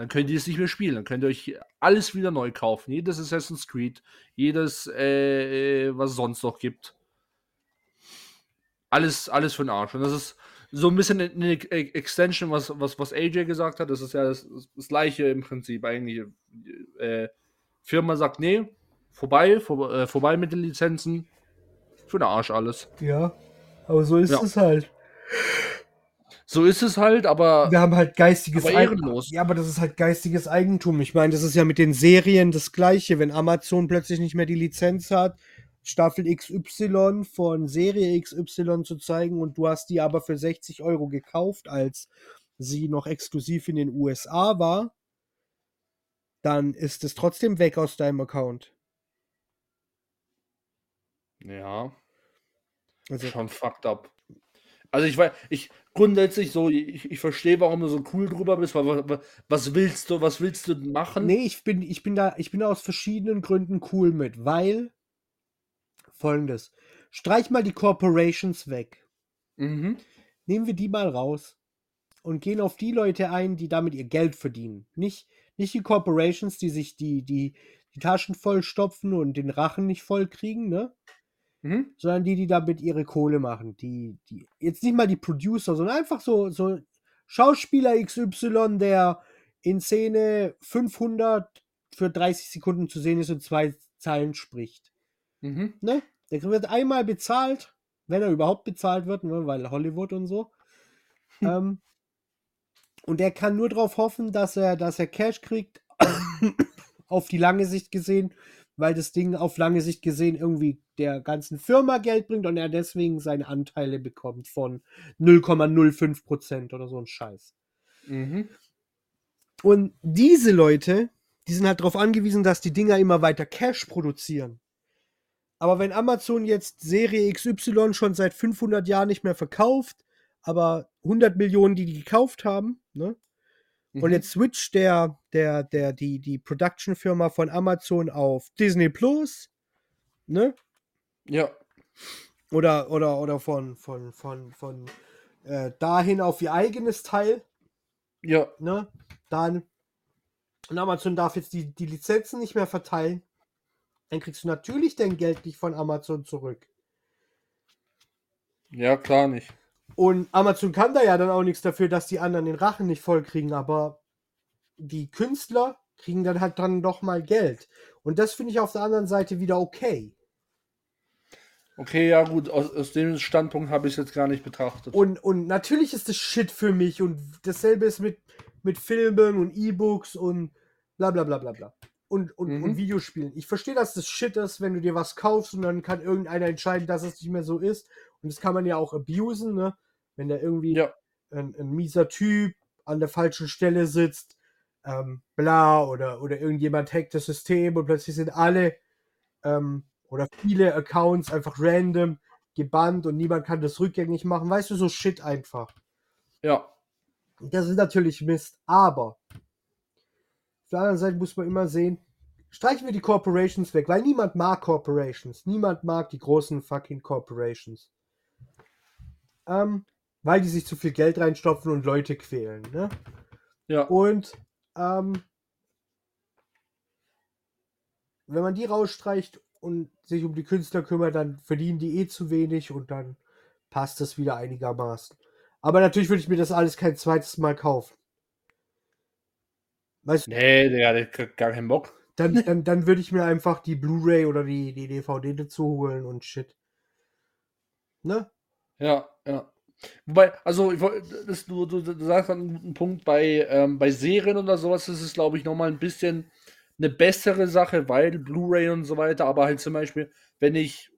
dann könnt ihr es nicht mehr spielen. Dann könnt ihr euch alles wieder neu kaufen. Jedes Assassin's Creed, jedes, äh, äh, was es sonst noch gibt. Alles, alles für den Arsch. Und das ist so ein bisschen eine Extension, was, was, was AJ gesagt hat. Das ist ja das, das gleiche im Prinzip eigentlich. Äh, Firma sagt, nee, vorbei, vor, äh, vorbei mit den Lizenzen. Für den Arsch alles. Ja, aber so ist ja. es halt. So ist es halt, aber. Wir haben halt geistiges Eigentum. Ja, aber das ist halt geistiges Eigentum. Ich meine, das ist ja mit den Serien das Gleiche. Wenn Amazon plötzlich nicht mehr die Lizenz hat, Staffel XY von Serie XY zu zeigen und du hast die aber für 60 Euro gekauft, als sie noch exklusiv in den USA war, dann ist es trotzdem weg aus deinem Account. Ja. Also, schon fucked up. Also ich weiß, ich grundsätzlich so, ich, ich verstehe, warum du so cool drüber bist, weil was, was willst du, was willst du machen? Nee, ich bin, ich bin da, ich bin da aus verschiedenen Gründen cool mit, weil folgendes. Streich mal die Corporations weg. Mhm. Nehmen wir die mal raus und gehen auf die Leute ein, die damit ihr Geld verdienen. Nicht, nicht die Corporations, die sich die, die, die Taschen voll stopfen und den Rachen nicht voll kriegen, ne? Mhm. Sondern die, die damit ihre Kohle machen. Die, die, jetzt nicht mal die Producer, sondern einfach so, so Schauspieler XY, der in Szene 500 für 30 Sekunden zu sehen ist und zwei Zeilen spricht. Mhm. Ne? Der wird einmal bezahlt, wenn er überhaupt bezahlt wird, ne? weil Hollywood und so. Hm. Ähm, und der kann nur darauf hoffen, dass er, dass er Cash kriegt, [COUGHS] auf die lange Sicht gesehen, weil das Ding auf lange Sicht gesehen irgendwie der ganzen Firma Geld bringt und er deswegen seine Anteile bekommt von 0,05 Prozent oder so ein Scheiß. Mhm. Und diese Leute, die sind halt darauf angewiesen, dass die Dinger immer weiter Cash produzieren. Aber wenn Amazon jetzt Serie XY schon seit 500 Jahren nicht mehr verkauft, aber 100 Millionen, die die gekauft haben, ne? Mhm. Und jetzt switcht der, der, der, die, die Production-Firma von Amazon auf Disney Plus, ne? Ja. Oder, oder, oder von, von, von, von äh, dahin auf ihr eigenes Teil. Ja. Ne? Dann. Und Amazon darf jetzt die, die Lizenzen nicht mehr verteilen. Dann kriegst du natürlich dein Geld nicht von Amazon zurück. Ja, klar nicht. Und Amazon kann da ja dann auch nichts dafür, dass die anderen den Rachen nicht voll kriegen, aber die Künstler kriegen dann halt dann doch mal Geld. Und das finde ich auf der anderen Seite wieder okay. Okay, ja gut, aus, aus dem Standpunkt habe ich es jetzt gar nicht betrachtet. Und, und natürlich ist das Shit für mich und dasselbe ist mit, mit Filmen und E-Books und bla bla bla bla bla. Und, und, mhm. und Videospielen. Ich verstehe, dass das Shit ist, wenn du dir was kaufst und dann kann irgendeiner entscheiden, dass es nicht mehr so ist. Und das kann man ja auch abusen, ne? Wenn da irgendwie ja. ein, ein mieser Typ an der falschen Stelle sitzt, ähm, bla oder, oder irgendjemand hackt das System und plötzlich sind alle ähm, oder viele Accounts einfach random gebannt und niemand kann das rückgängig machen. Weißt du, so Shit einfach. Ja. Das ist natürlich Mist, aber auf der anderen Seite muss man immer sehen, streichen wir die Corporations weg, weil niemand mag Corporations. Niemand mag die großen fucking Corporations. Ähm, weil die sich zu viel Geld reinstopfen und Leute quälen. Ne? Ja. Und ähm, wenn man die rausstreicht und sich um die Künstler kümmert, dann verdienen die eh zu wenig und dann passt das wieder einigermaßen. Aber natürlich würde ich mir das alles kein zweites Mal kaufen. Weißt du, Nee, der hat gar keinen Bock. dann, [LAUGHS] dann, dann würde ich mir einfach die Blu-ray oder die, die DVD dazu holen und shit. Ne? Ja, ja. Wobei, also, ich das, du, du, du sagst einen guten Punkt, bei, ähm, bei Serien oder sowas ist es, glaube ich, nochmal ein bisschen eine bessere Sache, weil Blu-ray und so weiter, aber halt zum Beispiel, wenn ich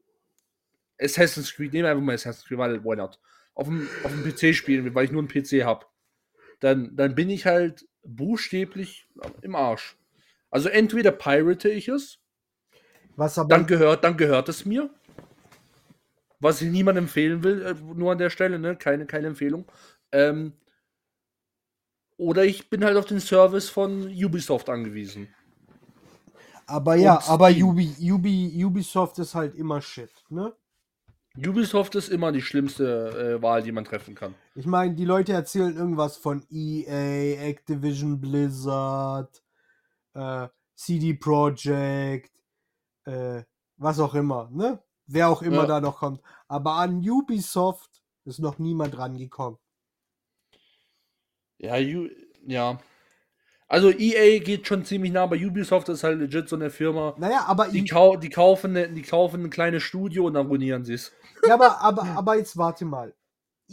Assassin's Creed, nehmen wir einfach mal Assassin's Creed, weil, why not, auf dem, auf dem PC spielen will, weil ich nur einen PC habe, dann, dann bin ich halt buchstäblich im Arsch. Also entweder pirate ich es, Was aber. dann gehört, dann gehört es mir. Was ich niemandem empfehlen will, äh, nur an der Stelle, ne? Keine, keine Empfehlung. Ähm, oder ich bin halt auf den Service von Ubisoft angewiesen. aber ja, und aber. Ubi, Ubi, Ubisoft ist halt immer shit, ne? Ubisoft ist immer die schlimmste äh, Wahl, die man treffen kann. Ich meine, die Leute erzählen irgendwas von EA, Activision Blizzard, äh, CD Projekt, äh, was auch immer, ne? Wer auch immer Ja. da noch kommt. Aber an Ubisoft ist noch niemand rangekommen. Ja, U ja. Also EA geht schon ziemlich nah, aber Ubisoft ist halt legit so eine Firma. Naja, aber, Die, kau die, kaufen, ne- die kaufen ein kleines Studio und dann ruinieren sie es. ja, aber, [LAUGHS] aber, aber jetzt warte mal.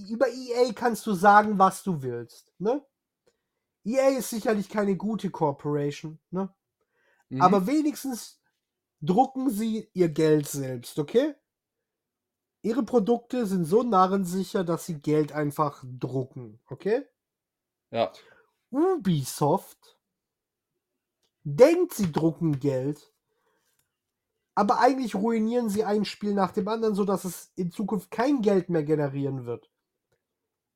Über EA kannst du sagen, was du willst, ne? EA ist sicherlich keine gute Corporation, ne? Mhm. Aber wenigstens drucken sie ihr Geld selbst, okay? Ihre Produkte sind so narrensicher, dass sie Geld einfach drucken, okay? ja. Ubisoft denkt, sie drucken Geld, aber eigentlich ruinieren sie ein Spiel nach dem anderen, sodass es in Zukunft kein Geld mehr generieren wird.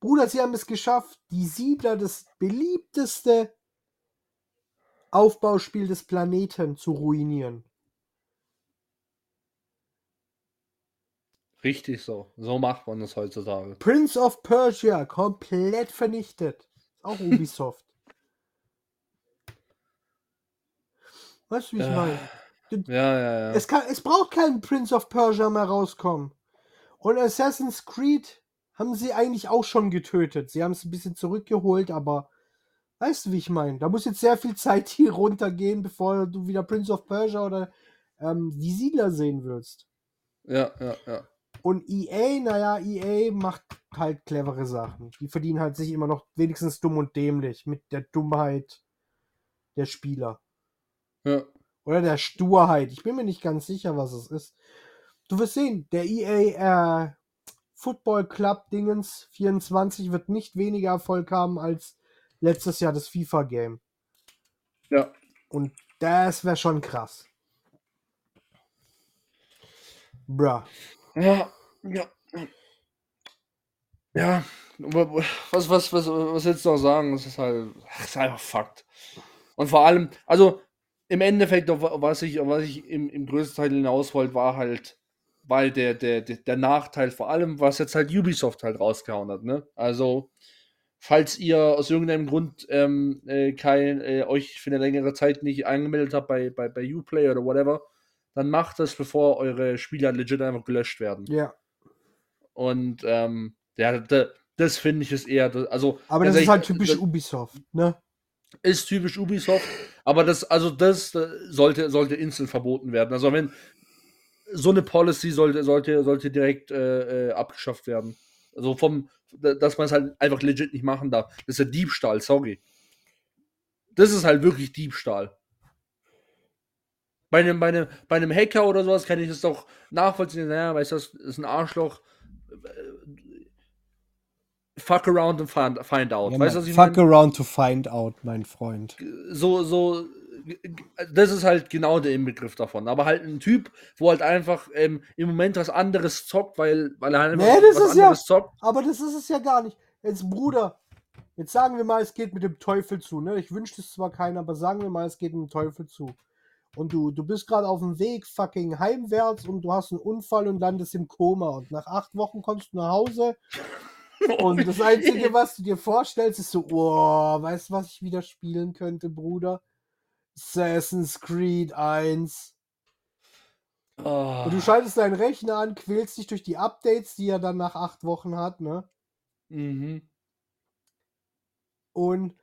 Bruder, sie haben es geschafft, die Siedler, das beliebteste Aufbauspiel des Planeten zu ruinieren. Richtig so. So macht man das heutzutage. Prince of Persia komplett vernichtet. Auch [LAUGHS] Ubisoft. weißt du, wie ich Äh, meine? Ja, ja, ja. Es, kann, es braucht kein Prince of Persia mehr rauskommen. Und Assassin's Creed haben sie eigentlich auch schon getötet. Sie haben es ein bisschen zurückgeholt, aber weißt du, wie ich meine? Da muss jetzt sehr viel Zeit [LAUGHS] hier runtergehen, bevor du wieder Prince of Persia oder ähm, die Siedler sehen willst. ja, ja, ja. Und EA, naja, EA macht halt clevere Sachen. Die verdienen halt sich immer noch wenigstens dumm und dämlich mit der Dummheit der Spieler. ja. Oder der Sturheit. Ich bin mir nicht ganz sicher, was es ist. Du wirst sehen, der EA äh, Football Club Dingens 24 wird nicht weniger Erfolg haben als letztes Jahr das FIFA Game. Ja. Und das wäre schon krass. Bruh. Ja, ja. Ja, was, was, was, was du noch sagen? Das ist halt, das ist einfach Fakt. Und vor allem, also im Endeffekt, was ich, was ich im, im größten Teil hinaus wollte, war halt, weil der, der, der, der Nachteil, vor allem, was jetzt halt Ubisoft halt rausgehauen hat, ne? Also, falls ihr aus irgendeinem Grund ähm, äh, kein, äh, euch für eine längere Zeit nicht angemeldet habt bei, bei, bei Uplay oder whatever, dann macht das, bevor eure Spieler legit einfach gelöscht werden. Ja. Und ähm, ja, da, das finde ich ist eher, das- also Aber das ist halt typisch das Ubisoft, ne? ist typisch Ubisoft, aber das, also das äh, sollte, sollte instant verboten werden. Also wenn so eine Policy sollte, sollte, sollte direkt äh, äh, abgeschafft werden. Also vom, da- dass man es halt einfach legit nicht machen darf. Das ist ja Diebstahl, sorry. Das ist halt wirklich Diebstahl. Bei einem, bei, einem, bei einem Hacker oder sowas kann ich das doch nachvollziehen. Naja, weißt du, das ist ein Arschloch. fuck around and find, find out. Ja, weißt fuck meine? around to find out, mein Freund. So, so, das ist halt genau der Inbegriff davon. Aber halt ein Typ, wo halt einfach ähm, im Moment was anderes zockt, weil, weil er halt Nee, das was ist ja- anderes zockt. Aber das ist es ja gar nicht. Jetzt, Bruder, jetzt sagen wir mal, es geht mit dem Teufel zu. Ne? Ich wünsche es zwar keiner, aber sagen wir mal, es geht mit dem Teufel zu. Und du, du bist gerade auf dem Weg fucking heimwärts und du hast einen Unfall und landest im Koma. Und nach acht Wochen kommst du nach Hause und das Einzige, was du dir vorstellst, ist so, oh, weißt du, was ich wieder spielen könnte, Bruder? Assassin's Creed 1. Oh. Und du schaltest deinen Rechner an, quälst dich durch die Updates, die er dann nach acht Wochen hat, ne? Mhm. Und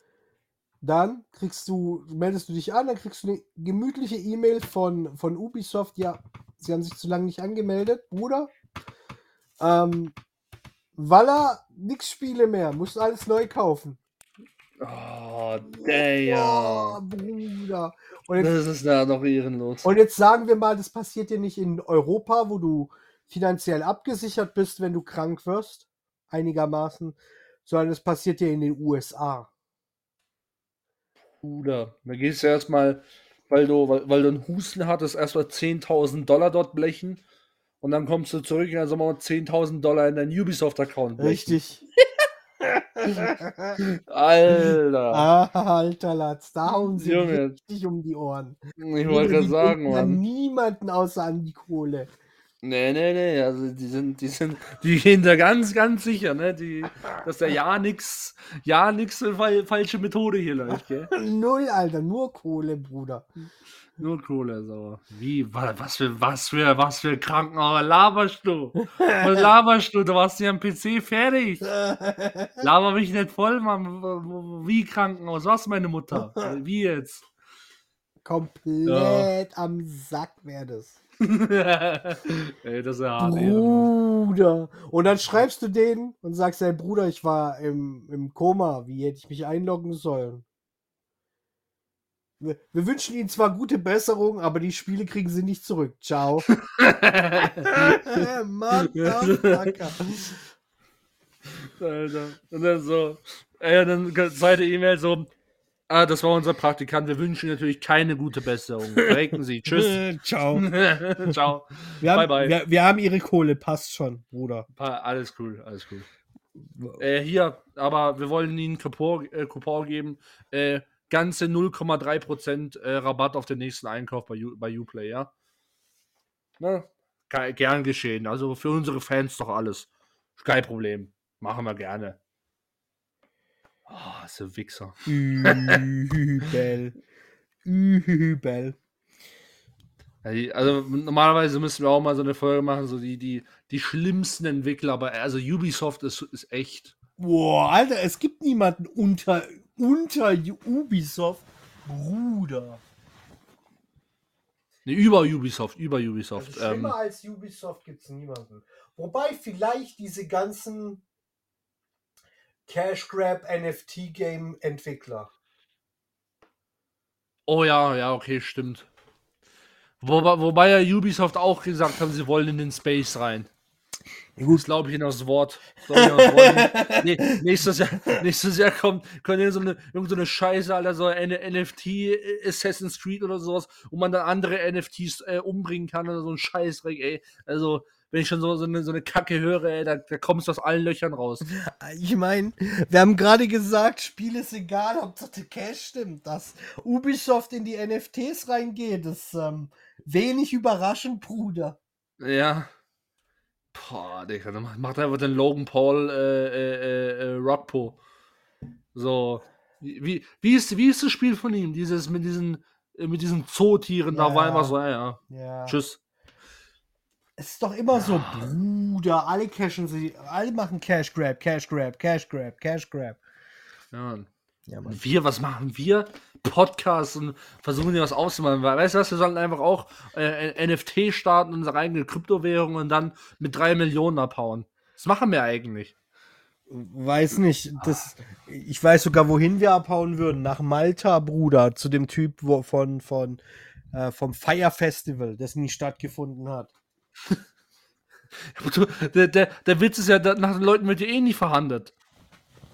dann kriegst du, meldest du dich an, dann kriegst du eine gemütliche E-Mail von, von Ubisoft. Ja, sie haben sich zu lange nicht angemeldet, Bruder. Ähm, Walla, nix Spiele mehr, musst alles neu kaufen. Oh, Oh, damn. Bruder. Und jetzt, Das ist ja noch ehrenlos. und jetzt sagen wir mal, das passiert dir nicht in Europa, wo du finanziell abgesichert bist, wenn du krank wirst, einigermaßen, sondern es passiert dir in den USA. Bruder, da gehst du erstmal, weil du, weil, weil du einen Husten hattest, erstmal 10.000 Dollar dort blechen. Und dann kommst du zurück und dann sagen wir mal 10.000 Dollar in deinen Ubisoft-Account. Richtig. [LAUGHS] Alter. [LAUGHS] Alter Latz, da hauen sie Junge. richtig um die Ohren. Ich wollte gerade sagen, Mann. niemanden außer an die Kohle. Nee, nee, nee. Also die sind, die sind, [LAUGHS] die gehen da ganz, ganz sicher, ne? Die, dass da ja nix, ja nix fal falsche Methode hier läuft, gell? [LAUGHS] Null, Alter, nur Kohle, Bruder. Nur Kohle, so. Wie, wa- was für, was für, was für Krankenhaus laberst du? Was [LAUGHS] laberst du? Du warst ja am PC fertig. Laber mich nicht voll, Mann. Wie Krankenhaus? Was, meine Mutter? Wie jetzt? Komplett am Sack wäre das. [LAUGHS] Ey, das ist ja hart. Bruder. Und dann schreibst du denen und sagst, hey Bruder, ich war im, im Koma. Wie hätte ich mich einloggen sollen? Wir, wir wünschen Ihnen zwar gute Besserung, aber die Spiele kriegen Sie nicht zurück. Ciao. [LAUGHS] [LAUGHS] Motherfucker. Alter. Und dann so, äh, dann zweite E-Mail so, ah, das war unser Praktikant, wir wünschen natürlich keine gute Besserung. [LAUGHS] Verrecken Sie, tschüss. [LAUGHS] Ciao. [LAUGHS] Ciao. Wir haben, Bye, bye. Wir, wir haben Ihre Kohle, passt schon, Bruder. Alles cool, alles cool. Äh, hier, aber wir wollen Ihnen Coupon, äh, Coupon geben. Äh, ganze 0,3% äh, Rabatt auf den nächsten Einkauf bei, U bei Uplay, ja? Na, ge- gern geschehen. Also für unsere Fans doch alles. Kein Problem. Machen wir gerne. Oh, so Wichser. Übel. Übel. Also normalerweise müssen wir auch mal so eine Folge machen, so die, die, die schlimmsten Entwickler, aber also Ubisoft ist, ist echt. Boah, Alter, es gibt niemanden unter, unter Ubisoft. Bruder. Ne, über Ubisoft, über Ubisoft. Also schlimmer ähm, als Ubisoft gibt es niemanden. Wobei vielleicht diese ganzen Cash Grab NFT Game Entwickler. oh ja, ja, okay, stimmt. Wobei, wobei ja Ubisoft auch gesagt haben, sie wollen in den Space rein. Ja, gut. Das glaube ich in das Wort. Das glaub ich in das Wort. [LAUGHS] nee, nächstes, Jahr, nächstes Jahr kommt, können so eine, irgend so eine Scheiße, Alter, so eine NFT Assassin's Creed oder sowas, wo man dann andere NFTs äh, umbringen kann oder so ein Scheißdreck, ey. Also, wenn ich schon so, so, eine, so eine Kacke höre, ey, da, da kommst du aus allen Löchern raus. [LAUGHS] Ich meine, wir haben gerade gesagt, Spiel ist egal, Hauptsache der Cash stimmt. Dass Ubisoft in die NFTs reingeht, ist ähm, wenig überraschend, Bruder. Ja. Boah, Digga, dann macht- einfach den Logan Paul äh, äh, äh, äh, Rockpo. So. Wie, wie, ist, wie ist das Spiel von ihm? Dieses mit diesen, äh, mit diesen Zootieren, da war Ja. einfach so, ja, ja. Ja. Tschüss. Es ist doch immer so, Bruder, alle cashen sie, alle machen Cash Grab, Cash Grab, Cash Grab, Cash Grab. Ja, Mann. Ja, Und wir, was machen wir? Podcasts und versuchen dir was auszumachen. Weil, Weißt du was, wir sollten einfach auch äh, NFT starten, unsere eigene Kryptowährung und dann mit drei Millionen abhauen. Das machen wir eigentlich. Weiß nicht, das, ich weiß sogar, wohin wir abhauen würden. Nach Malta, Bruder, zu dem Typ wo, von, von, äh, vom Fire Festival, das nie stattgefunden hat. Der, der, der Witz ist ja, nach den Leuten wird ja eh nie verhandelt.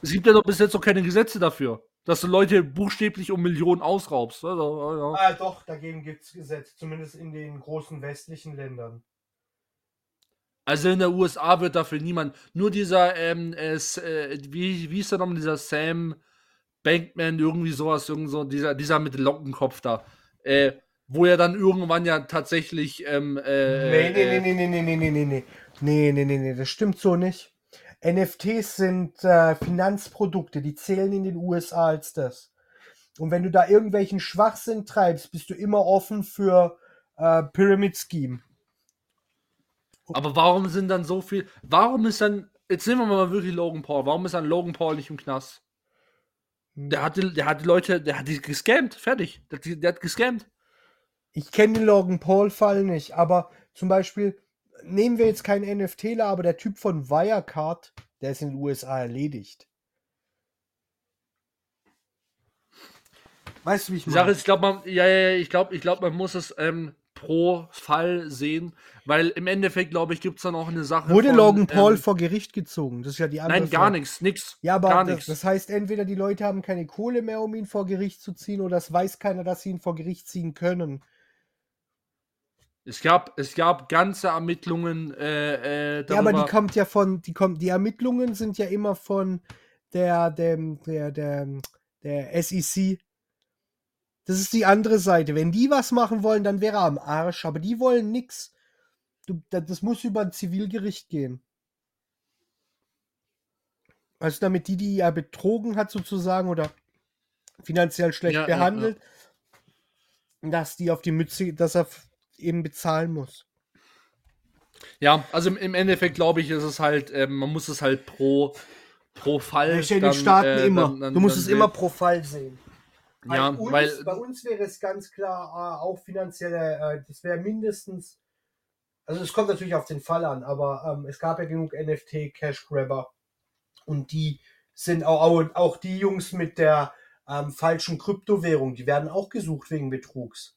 Es gibt ja doch bis jetzt noch keine Gesetze dafür, dass du Leute buchstäblich um Millionen ausraubst. Also, ja. Ah, doch, dagegen gibt es Gesetze, zumindest in den großen westlichen Ländern. Also in der USA wird dafür niemand. Nur dieser, ähm, es, äh, wie, wie ist der nochmal, dieser Sam Bankman, irgendwie sowas, irgend so, dieser, dieser mit Lockenkopf da. Äh, wo er dann irgendwann ja tatsächlich. Ähm, äh, nee, nee, nee, nee, nee, nee, nee, nee, nee. Nee, nee, nee, nee, das stimmt so nicht. NFTs sind äh, Finanzprodukte, die zählen in den USA als das. Und wenn du da irgendwelchen Schwachsinn treibst, bist du immer offen für äh, Pyramid Scheme. Aber warum sind dann so viel. Warum ist dann. Jetzt nehmen wir mal wirklich Logan Paul. Warum ist dann Logan Paul nicht im Knast? Der hat die, der hat die Leute, der hat die gescammt, fertig. Der, der hat gescammt. Ich kenne den Logan Paul-Fall nicht, aber zum Beispiel, nehmen wir jetzt keinen NFTler, aber der Typ von Wirecard, der ist in den USA erledigt. Weißt du, wie ich Die Sache ist, ich glaube, man, ja, ja, ich glaube, ich glaube, man muss es ähm, pro Fall sehen, weil im Endeffekt, glaube ich, gibt es dann auch eine Sache. Wurde von, Logan Paul ähm, vor Gericht gezogen? Das ist ja die andere Nein, gar nichts, nix. Ja, aber das, nichts. das heißt, entweder die Leute haben keine Kohle mehr, um ihn vor Gericht zu ziehen, oder es weiß keiner, dass sie ihn vor Gericht ziehen können. Es gab, es gab ganze Ermittlungen äh, äh, darüber. Ja, aber die kommt ja von, die kommt, die Ermittlungen sind ja immer von der, dem, der, der, der SEC. Das ist die andere Seite. Wenn die was machen wollen, dann wäre er am Arsch, aber die wollen nix. Du, da- das muss über ein Zivilgericht gehen. Also damit die, die er betrogen hat sozusagen oder finanziell schlecht Ja, ja, ja. behandelt, dass die auf die Mütze, dass er eben bezahlen muss. Ja, also im, Endeffekt glaube ich, ist es halt, ähm, man muss es halt pro, pro Fall. Ja in dann, den Staaten äh, immer. dann- dann- du musst dann es immer pro Fall sehen. Ja, bei, uns, weil- bei uns wäre es ganz klar äh, auch finanzielle, äh, das wäre mindestens, also es kommt natürlich auf den Fall an, aber ähm, es gab ja genug NFT Cash Grabber und die sind auch, auch, auch die Jungs mit der ähm, falschen Kryptowährung, die werden auch gesucht wegen Betrugs.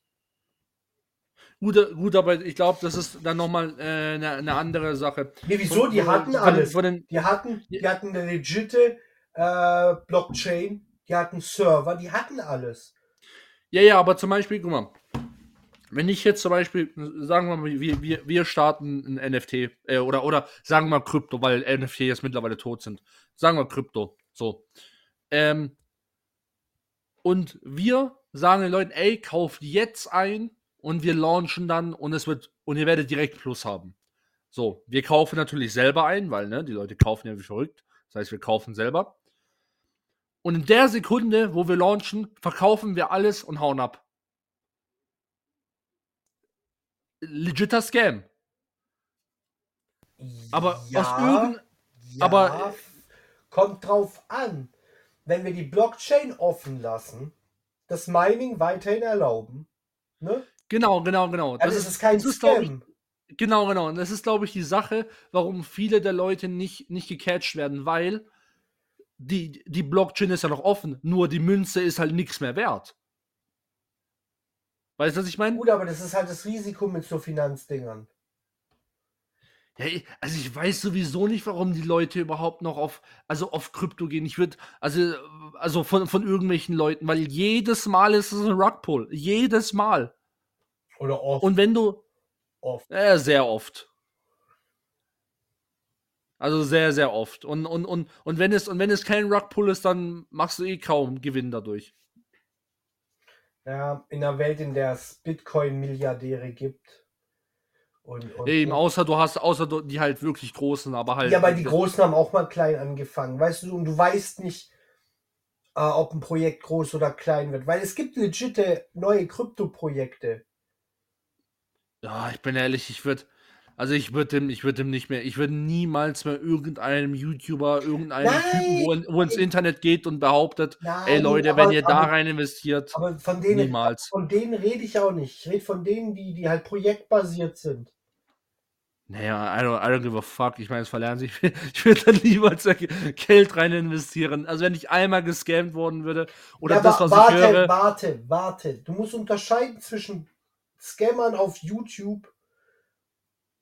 Gut, gut, aber ich glaube, das ist dann nochmal äh, eine, eine andere Sache. Nee, wieso? Die Von- hatten von- alles. Von den, Die hatten, die hatten eine legitime äh, Blockchain, die hatten Server, die hatten alles. ja, ja, aber zum Beispiel, guck mal, wenn ich jetzt zum Beispiel, sagen wir mal, wir, wir, wir starten ein NFT äh, oder, oder sagen wir mal Krypto, weil NFT jetzt mittlerweile tot sind. Sagen wir Krypto, so. Ähm, und wir sagen den Leuten, ey, kauft jetzt ein und wir launchen dann und es wird, und ihr werdet direkt Plus haben. So, wir kaufen natürlich selber ein, weil, ne, die Leute kaufen ja wie verrückt. Das heißt, wir kaufen selber. Und in der Sekunde, wo wir launchen, verkaufen wir alles und hauen ab. Legitter Scam. Aber aus irgendeinem. Ja, aber- kommt drauf an. Wenn wir die Blockchain offen lassen, das Mining weiterhin erlauben, ne? Genau, genau, genau. Dann ist es kein das ist, ich. Genau, genau. Und das ist, glaube ich, die Sache, warum viele der Leute nicht, nicht gecatcht werden, weil die, die Blockchain ist ja noch offen, nur die Münze ist halt nichts mehr wert. Weißt du, was ich meine? Gut, aber das ist halt das Risiko mit so Finanzdingern. Ja, also ich weiß sowieso nicht, warum die Leute überhaupt noch auf, also auf Krypto gehen. Ich würde, also, also von, von irgendwelchen Leuten, weil jedes Mal ist es ein Rugpull. Jedes Mal. Oder oft. Und wenn du, oft. Ja, sehr oft. Also sehr, sehr oft. Und, und, und, und, wenn, es, und wenn es kein Rugpull ist, dann machst du eh kaum Gewinn dadurch. Ja, in einer Welt, in der es Bitcoin-Milliardäre gibt. Und, und, Eben, außer du hast, außer du, die halt wirklich großen, aber halt. Ja, aber die Großen haben auch mal klein angefangen, weißt du, und du weißt nicht, äh, ob ein Projekt groß oder klein wird, weil es gibt legitte neue Krypto-Projekte. Ja, ich bin ehrlich, ich würde. Also ich würde dem, ich würde dem nicht mehr, ich würde niemals mehr irgendeinem YouTuber, irgendeinem Typen, wo, wo ins. Internet geht und behauptet, Nein, ey Leute, aber- wenn ihr da aber- rein investiert, Aber von denen, niemals. von denen rede ich auch nicht. Ich rede von denen, die, die halt projektbasiert sind. Naja, I don't, I don't give a fuck. Ich meine, es verlernen sich. [LAUGHS] Ich würde da niemals Geld rein investieren. Also wenn ich einmal gescammt worden würde oder ja, das, wa- was warte, ich höre. warte, warte. Du musst unterscheiden zwischen Scammern auf YouTube,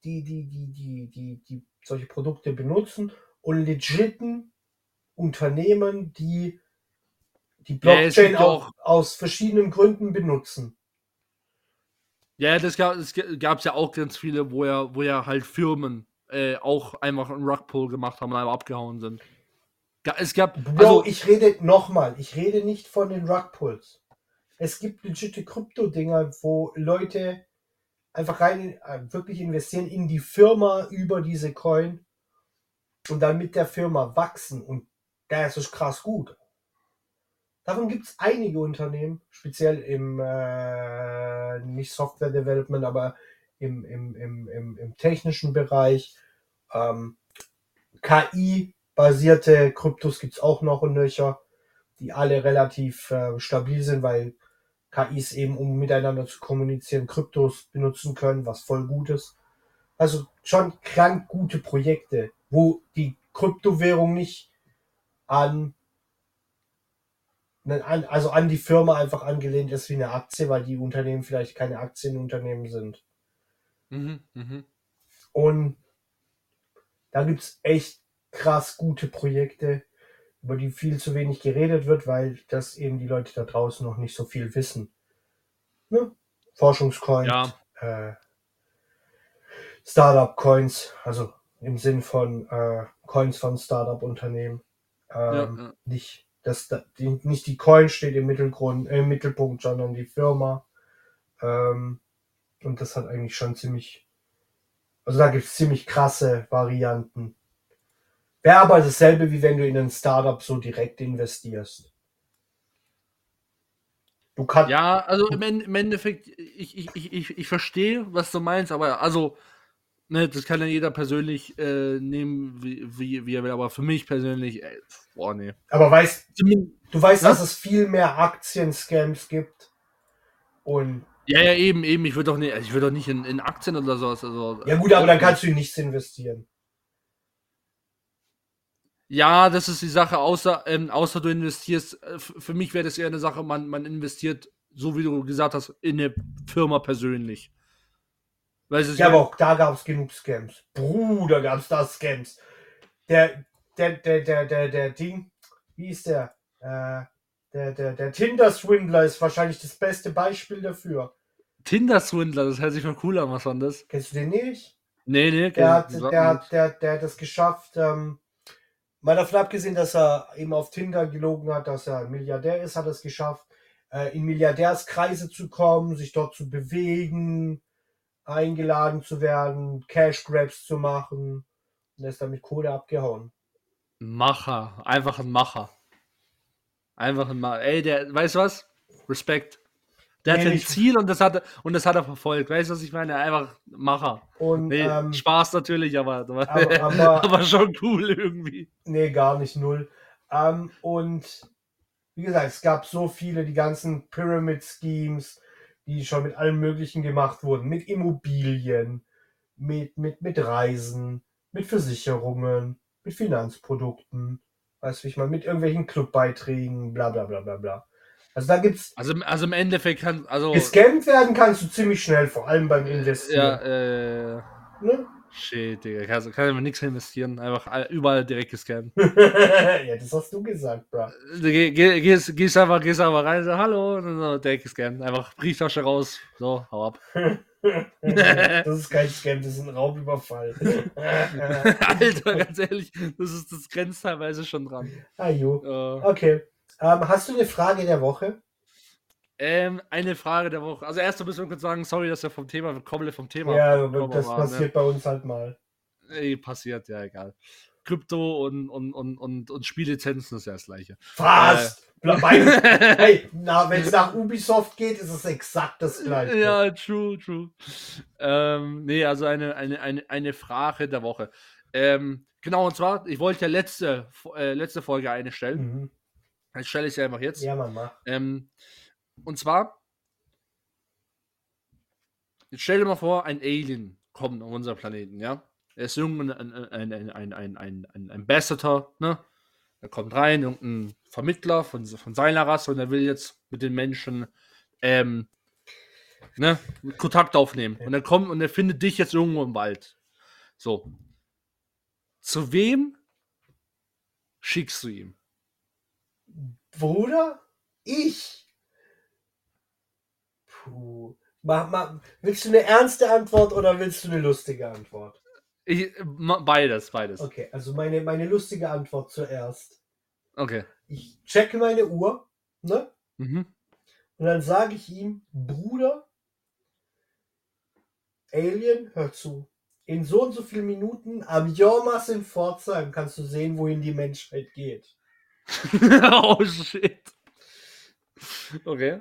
die, die, die, die, die, die solche Produkte benutzen, und legiten Unternehmen, die die Ja, Blockchain gibt auch aus verschiedenen Gründen benutzen. Ja, das gab es gab's ja auch ganz viele, wo ja, wo ja halt Firmen äh, auch einfach einen Rugpull gemacht haben und einfach abgehauen sind. Es gab, Bro, also, ich rede nochmal, ich rede nicht von den Rugpulls. Es gibt legitime Krypto-Dinger, wo Leute einfach rein äh, wirklich investieren in die Firma über diese Coin und dann mit der Firma wachsen und das ist krass gut. Davon gibt es einige Unternehmen, speziell im äh, nicht Software Development, aber im, im, im, im, im technischen Bereich. Ähm, KI-basierte Kryptos gibt es auch noch und nöcher, die alle relativ äh, stabil sind, weil KIs eben, um miteinander zu kommunizieren, Kryptos benutzen können, was voll gut ist. Also schon krank gute Projekte, wo die Kryptowährung nicht an, an also an die Firma einfach angelehnt ist wie eine Aktie, weil die Unternehmen vielleicht keine Aktienunternehmen sind. mhm, mhm. Und da gibt's echt krass gute Projekte, über die viel zu wenig geredet wird, weil das eben die Leute da draußen noch nicht so viel wissen. Ne? Forschungscoins, Ja. äh, Startup-Coins, also im Sinn von äh, Coins von Startup-Unternehmen. Ähm, Ja, ja. Nicht, das, die, nicht die Coin steht im Mittelgrund, äh, im Mittelpunkt, sondern die Firma. Ähm, und das hat eigentlich schon ziemlich also da gibt es ziemlich krasse Varianten. Wäre aber dasselbe, wie wenn du in ein Startup so direkt investierst. Du kannst. Ja, also im, im Endeffekt, ich, ich, ich, ich, ich verstehe, was du meinst, aber also, ne, das kann ja jeder persönlich äh, nehmen, wie, wie, wie er will, aber für mich persönlich, ey, boah, nee. Aber weißt, du weißt, Ja? dass es viel mehr Aktien-Scams gibt. Und Ja, ja, eben, eben, ich würde doch nicht, ich würde doch nicht in, in Aktien oder sowas, also. ja gut, aber dann kannst du in nichts investieren. Ja, das ist die Sache, außer, ähm, außer du investierst, äh, für mich wäre das eher eine Sache, man, man investiert, so wie du gesagt hast, in eine Firma persönlich. Weil es Ja, aber auch da gab es genug Scams. Bruder, gab es da Scams. Der, der, der, der, der, der Ding, wie ist der? Äh, der, der, der Tinder-Swindler ist wahrscheinlich das beste Beispiel dafür. Tinder-Swindler, das hört sich mal cool an, was war das? Kennst du den nicht? Nee, nee, Der hat, der, hat, der, der hat es geschafft, ähm, mal davon abgesehen, dass er eben auf Tinder gelogen hat, dass er ein Milliardär ist, hat er es geschafft, äh, in Milliardärskreise zu kommen, sich dort zu bewegen, eingeladen zu werden, Cash Grabs zu machen und er ist damit Kohle abgehauen. Macher, einfach ein Macher. Einfach ein Macher. Ey, der, weißt du was? Respekt. Der hatte ein Ziel und das hat er, und das hat er verfolgt. Weißt du, was ich meine? Einfach Macher. Und Nee, ähm, Spaß natürlich, aber, [LAUGHS] aber, aber- schon cool irgendwie. Nee, gar nicht null. Ähm, und wie gesagt, es gab so viele, die ganzen Pyramid Schemes, die schon mit allem Möglichen gemacht wurden. Mit Immobilien, mit, mit, mit Reisen, mit Versicherungen, mit Finanzprodukten, weißt du, wie ich mal, mit irgendwelchen Clubbeiträgen, bla bla bla bla bla. Also da gibt's, Also, also im Endeffekt kann, also. gescammt werden kannst du ziemlich schnell, vor allem beim Ja, Investieren. äh. Ne? Shit, Digga. Kann, kann man nichts investieren. Einfach all- überall direkt gescannt. [LAUGHS] ja, das hast du gesagt, bro. Geh, geh, gehst, gehst einfach, gehst einfach rein, so, hallo, und dann direkt gescannt. Einfach Brieftasche raus. So, hau ab. [LAUGHS] das ist kein Scam, das ist ein Raubüberfall. [LAUGHS] Alter, ganz ehrlich, das ist das grenzt teilweise schon dran. ah, jo. Äh, Okay. Ähm, hast du eine Frage der Woche? ähm, eine Frage der Woche. Also erst müssen wir kurz sagen, sorry, dass wir vom Thema, komplett vom Thema Ja, das waren, passiert bei uns halt mal. Ne? Ey, passiert, ja, egal. Krypto und, und, und, und, und Spiellizenzen ist ja das gleiche. Bla- bei- [LAUGHS] hey, na, wenn es nach Ubisoft geht, ist es exakt das gleiche. Ja, true, true. Ähm, nee, also eine, eine, eine, eine Frage der Woche. Ähm, genau, und zwar, ich wollte ja letzte, äh, letzte Folge eine stellen. Mhm. Jetzt stelle ich sie einfach jetzt. Ja, man macht. Ähm, und zwar, jetzt stell dir mal vor, ein Alien kommt auf unser Planeten, ja? Er ist irgendein ein, ein, ein, ein, ein, ein, ein Ambassador, ne? Er kommt rein, irgendein Vermittler von, von seiner Rasse und er will jetzt mit den Menschen ähm, ne, Kontakt aufnehmen. Und er kommt und er findet dich jetzt irgendwo im Wald. So. Zu wem schickst du ihm? Bruder? Ich? Puh. Mach, mach, willst du eine ernste Antwort oder willst du eine lustige Antwort? Ich, beides, beides. Okay, also meine, meine lustige Antwort zuerst. Okay. Ich checke meine Uhr, ne? Mhm. Und dann sage ich ihm, Bruder, Alien, hör zu. In so und so vielen Minuten am Jormas in Pforzheim kannst du sehen, wohin die Menschheit geht. [LAUGHS] oh shit. Okay.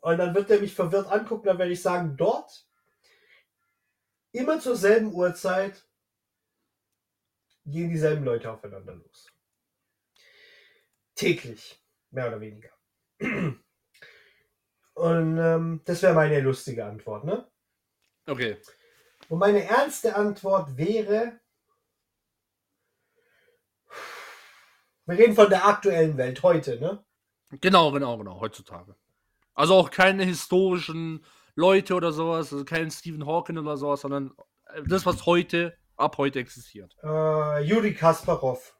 Und dann wird er mich verwirrt angucken, dann werde ich sagen, dort, immer zur selben Uhrzeit, gehen dieselben Leute aufeinander los. Täglich, mehr oder weniger. [CLEARS THROAT] Und ähm, das wäre meine lustige Antwort, ne? Okay. Und meine ernste Antwort wäre, wir reden von der aktuellen Welt heute, ne? Genau, genau, genau, heutzutage. Also auch keine historischen Leute oder sowas, also kein Stephen Hawking oder sowas, sondern äh, das, was heute, ab heute existiert. Äh, Juri Kasparov.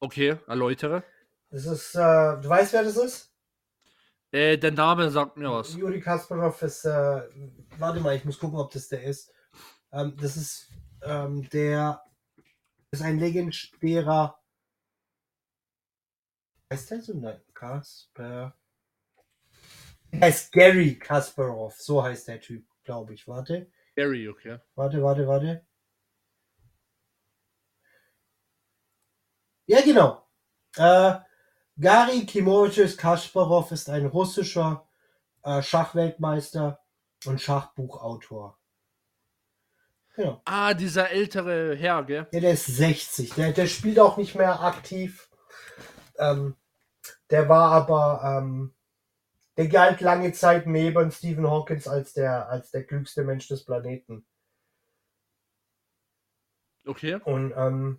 Okay, erläutere. Das ist, äh, du weißt, wer das ist? Äh, der Name sagt mir was. Juri Kasparov ist, äh, warte mal, ich muss gucken, ob das der ist. Ähm, das ist, ähm, der ist ein legendärer. Heißt der so? Nein, Kasper. Er heißt Gary Kasparov, so heißt der Typ, glaube ich. Warte, Gary, okay. warte, warte, warte. Ja, genau. Äh, Gary Kimovic Kasparov ist ein russischer äh, Schachweltmeister und Schachbuchautor. Genau. Ah, dieser ältere Herr, gell? Ja, der ist 60. Der, der spielt auch nicht mehr aktiv. Ähm, der war aber, ähm, der galt lange Zeit neben Stephen Hawkins als der, als der klügste Mensch des Planeten. Okay. Und ähm,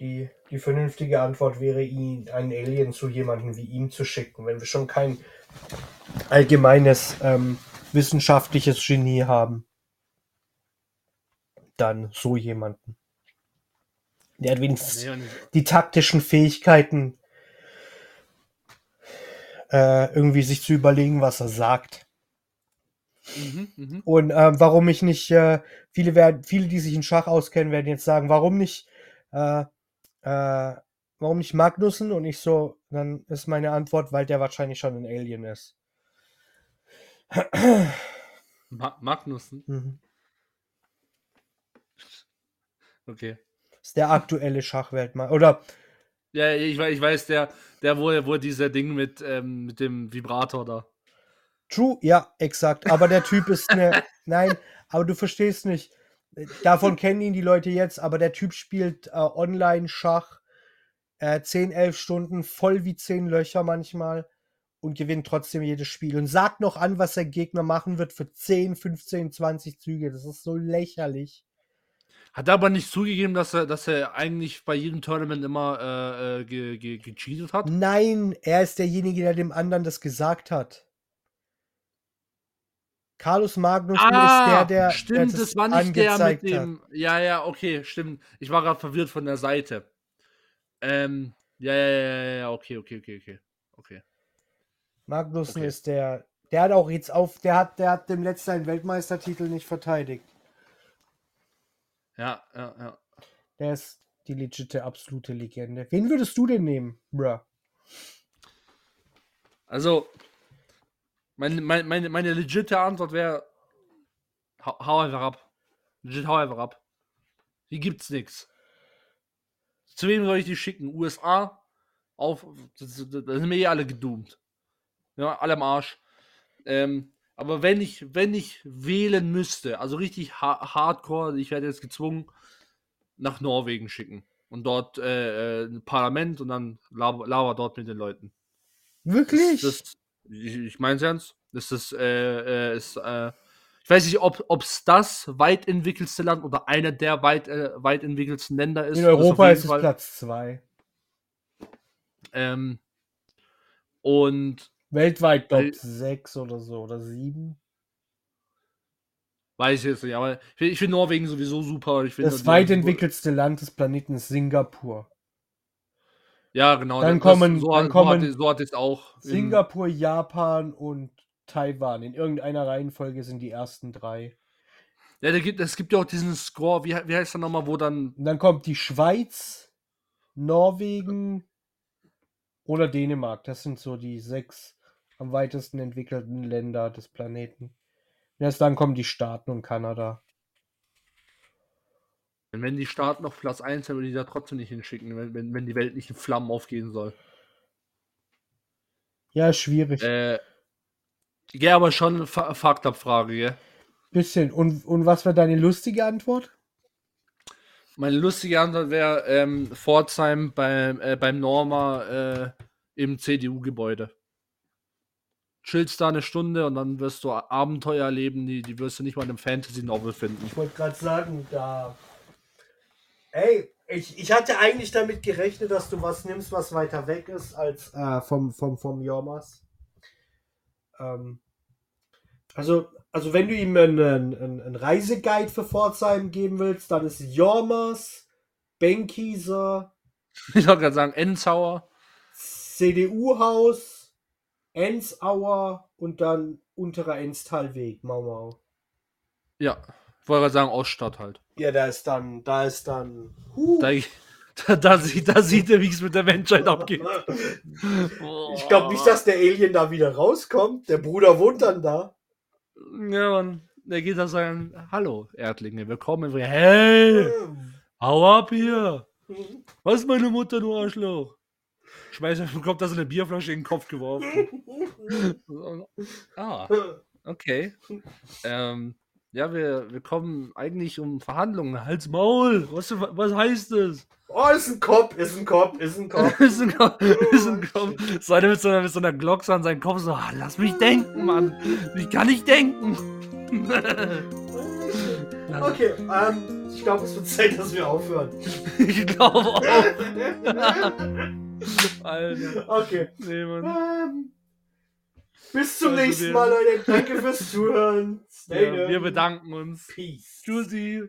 die, die vernünftige Antwort wäre, ihn, einen Alien zu jemandem wie ihm zu schicken, wenn wir schon kein allgemeines ähm, wissenschaftliches Genie haben. Dann so jemanden. Der hat wenigstens die taktischen Fähigkeiten, äh, irgendwie sich zu überlegen, was er sagt. Mhm, mhm. Und ähm, warum ich nicht, äh, viele werden, viele, die sich in Schach auskennen, werden jetzt sagen, warum nicht, äh, äh, warum nicht Magnussen? Und ich so, dann ist meine Antwort, weil der wahrscheinlich schon ein Alien ist. Ma Magnussen. Mhm. Okay. Ist der aktuelle Schachweltmeister. Oder Ja, ich weiß, ich weiß, der, der, wo, wo dieser Ding mit, ähm, mit dem Vibrator da. True, ja, exakt. Aber der Typ ist eine. [LAUGHS] nein, aber du verstehst nicht. Davon kennen ihn die Leute jetzt, aber der Typ spielt äh, Online-Schach äh, 10, 11 Stunden, voll wie 10 Löcher manchmal und gewinnt trotzdem jedes Spiel und sagt noch an, was der Gegner machen wird für 10, 15, 20 Züge. Das ist so lächerlich. Hat er aber nicht zugegeben, dass er, dass er eigentlich bei jedem Tournament immer äh, äh, ge, ge, gecheatet hat? Nein, er ist derjenige, der dem anderen das gesagt hat. Carlos Magnus ist der, der, der Ah, stimmt, das war nicht der mit angezeigt hat. dem. Ja, ja, okay, stimmt. Ich war gerade verwirrt von der Seite. Ähm, ja, ja, ja, ja, ja, okay, okay, okay, okay. Okay. Magnussen Okay. ist der, der hat auch jetzt auf, der hat, der hat dem letzten Weltmeistertitel nicht verteidigt. Ja, ja, ja. Der ist die legitime, absolute Legende. Wen würdest du denn nehmen, bruh? Also, meine, meine, meine, meine legitime Antwort wäre: hau, hau einfach ab. Legit, hau einfach ab. Hier gibt's nichts. Zu wem soll ich die schicken? USA? Auf. Das sind mir eh alle gedoomt. Ja, alle am Arsch. Ähm, aber wenn ich, wenn ich wählen müsste, also richtig ha hardcore, ich werde jetzt gezwungen, nach Norwegen schicken. Und dort äh, äh, ein Parlament und dann laber, laber dort mit den Leuten. Wirklich? Das, das, ich ich meine es ernst. Das ist, äh, äh, ist äh, ich weiß nicht, ob es das weit entwickelste Land oder einer der weit, äh, weit entwickelsten Länder ist. In Europa ist es. Platz 2. Ähm, und Weltweit, glaube ich, 6 oder so oder 7. Weiß ich jetzt nicht, aber ich finde find Norwegen sowieso super. Ich Das weit entwickelste Land des Planeten ist Singapur. Ja, genau. Dann das- kommen- so, dann hat- kommen so, hat, so hat es auch. in- Singapur, Japan und Taiwan. In irgendeiner Reihenfolge sind die ersten drei. Ja, da gibt, es gibt ja auch diesen Score, wie, wie heißt der nochmal, wo dann. Und dann kommt die Schweiz, Norwegen oder Dänemark. Das sind so die sechs am weitesten entwickelten Länder des Planeten. Und erst dann kommen die Staaten und Kanada. Wenn die Staaten auf Platz 1 sind, würde ich da trotzdem nicht hinschicken, wenn, wenn, wenn die Welt nicht in Flammen aufgehen soll. Ja, schwierig. Äh, ja, aber schon Fa- Faktabfrage, gell? Bisschen. Und, und was wäre deine lustige Antwort? Meine lustige Antwort wäre ähm, Pforzheim beim, äh, beim Norma äh, im CDU-Gebäude. Chillst da eine Stunde und dann wirst du Abenteuer erleben, die, die wirst du nicht mal in einem Fantasy-Novel finden. Ich wollte gerade sagen, da. Ey, ich, ich hatte eigentlich damit gerechnet, dass du was nimmst, was weiter weg ist als äh, vom, vom, vom Jormas. Ähm, also, also, wenn du ihm einen, einen, einen Reiseguide für Pforzheim geben willst, dann ist Jormas, Benkieser, [LAUGHS] Ich wollte gerade sagen, Enzauer. CDU-Haus, Ensauer und dann unterer Enstalweg, Mau Mau. Ja, ich wollte gerade sagen, Oststadt halt. Ja, da ist dann, da ist dann. Huh. Da, da, da, sieht, da sieht er, wie es mit der Menschheit abgeht. [LAUGHS] Ich glaube nicht, dass der Alien da wieder rauskommt. Der Bruder wohnt dann da. Ja, und der geht da sagen, hallo, Erdlinge, willkommen. Hey, hau ab hier. Was ist meine Mutter, du Arschloch? Schmeiß, bekommt da so eine Bierflasche in den Kopf geworfen. ah, [LAUGHS] okay. Ähm, ja, wir, wir kommen eigentlich um Verhandlungen. Hals Maul. Was, was heißt das? Oh, ist ein Kopf, ist ein Kopf, ist ein Kopf. [LAUGHS] ist ein Kopf. Ist ein Kopf. So einer mit so einer, mit so einer Glocke an seinen Kopf so, ah, lass mich denken, Mann. Ich kann nicht denken. [LAUGHS] Okay, ähm, ich glaube, es wird Zeit, dass wir aufhören. ich glaube auch. [LAUGHS] Alter. Okay. Nee, Mann. Ähm, bis zum Also nächsten Mal, Leute. Danke fürs Zuhören. [LAUGHS] Stay Ja, wir bedanken uns. Peace. Tschüssi.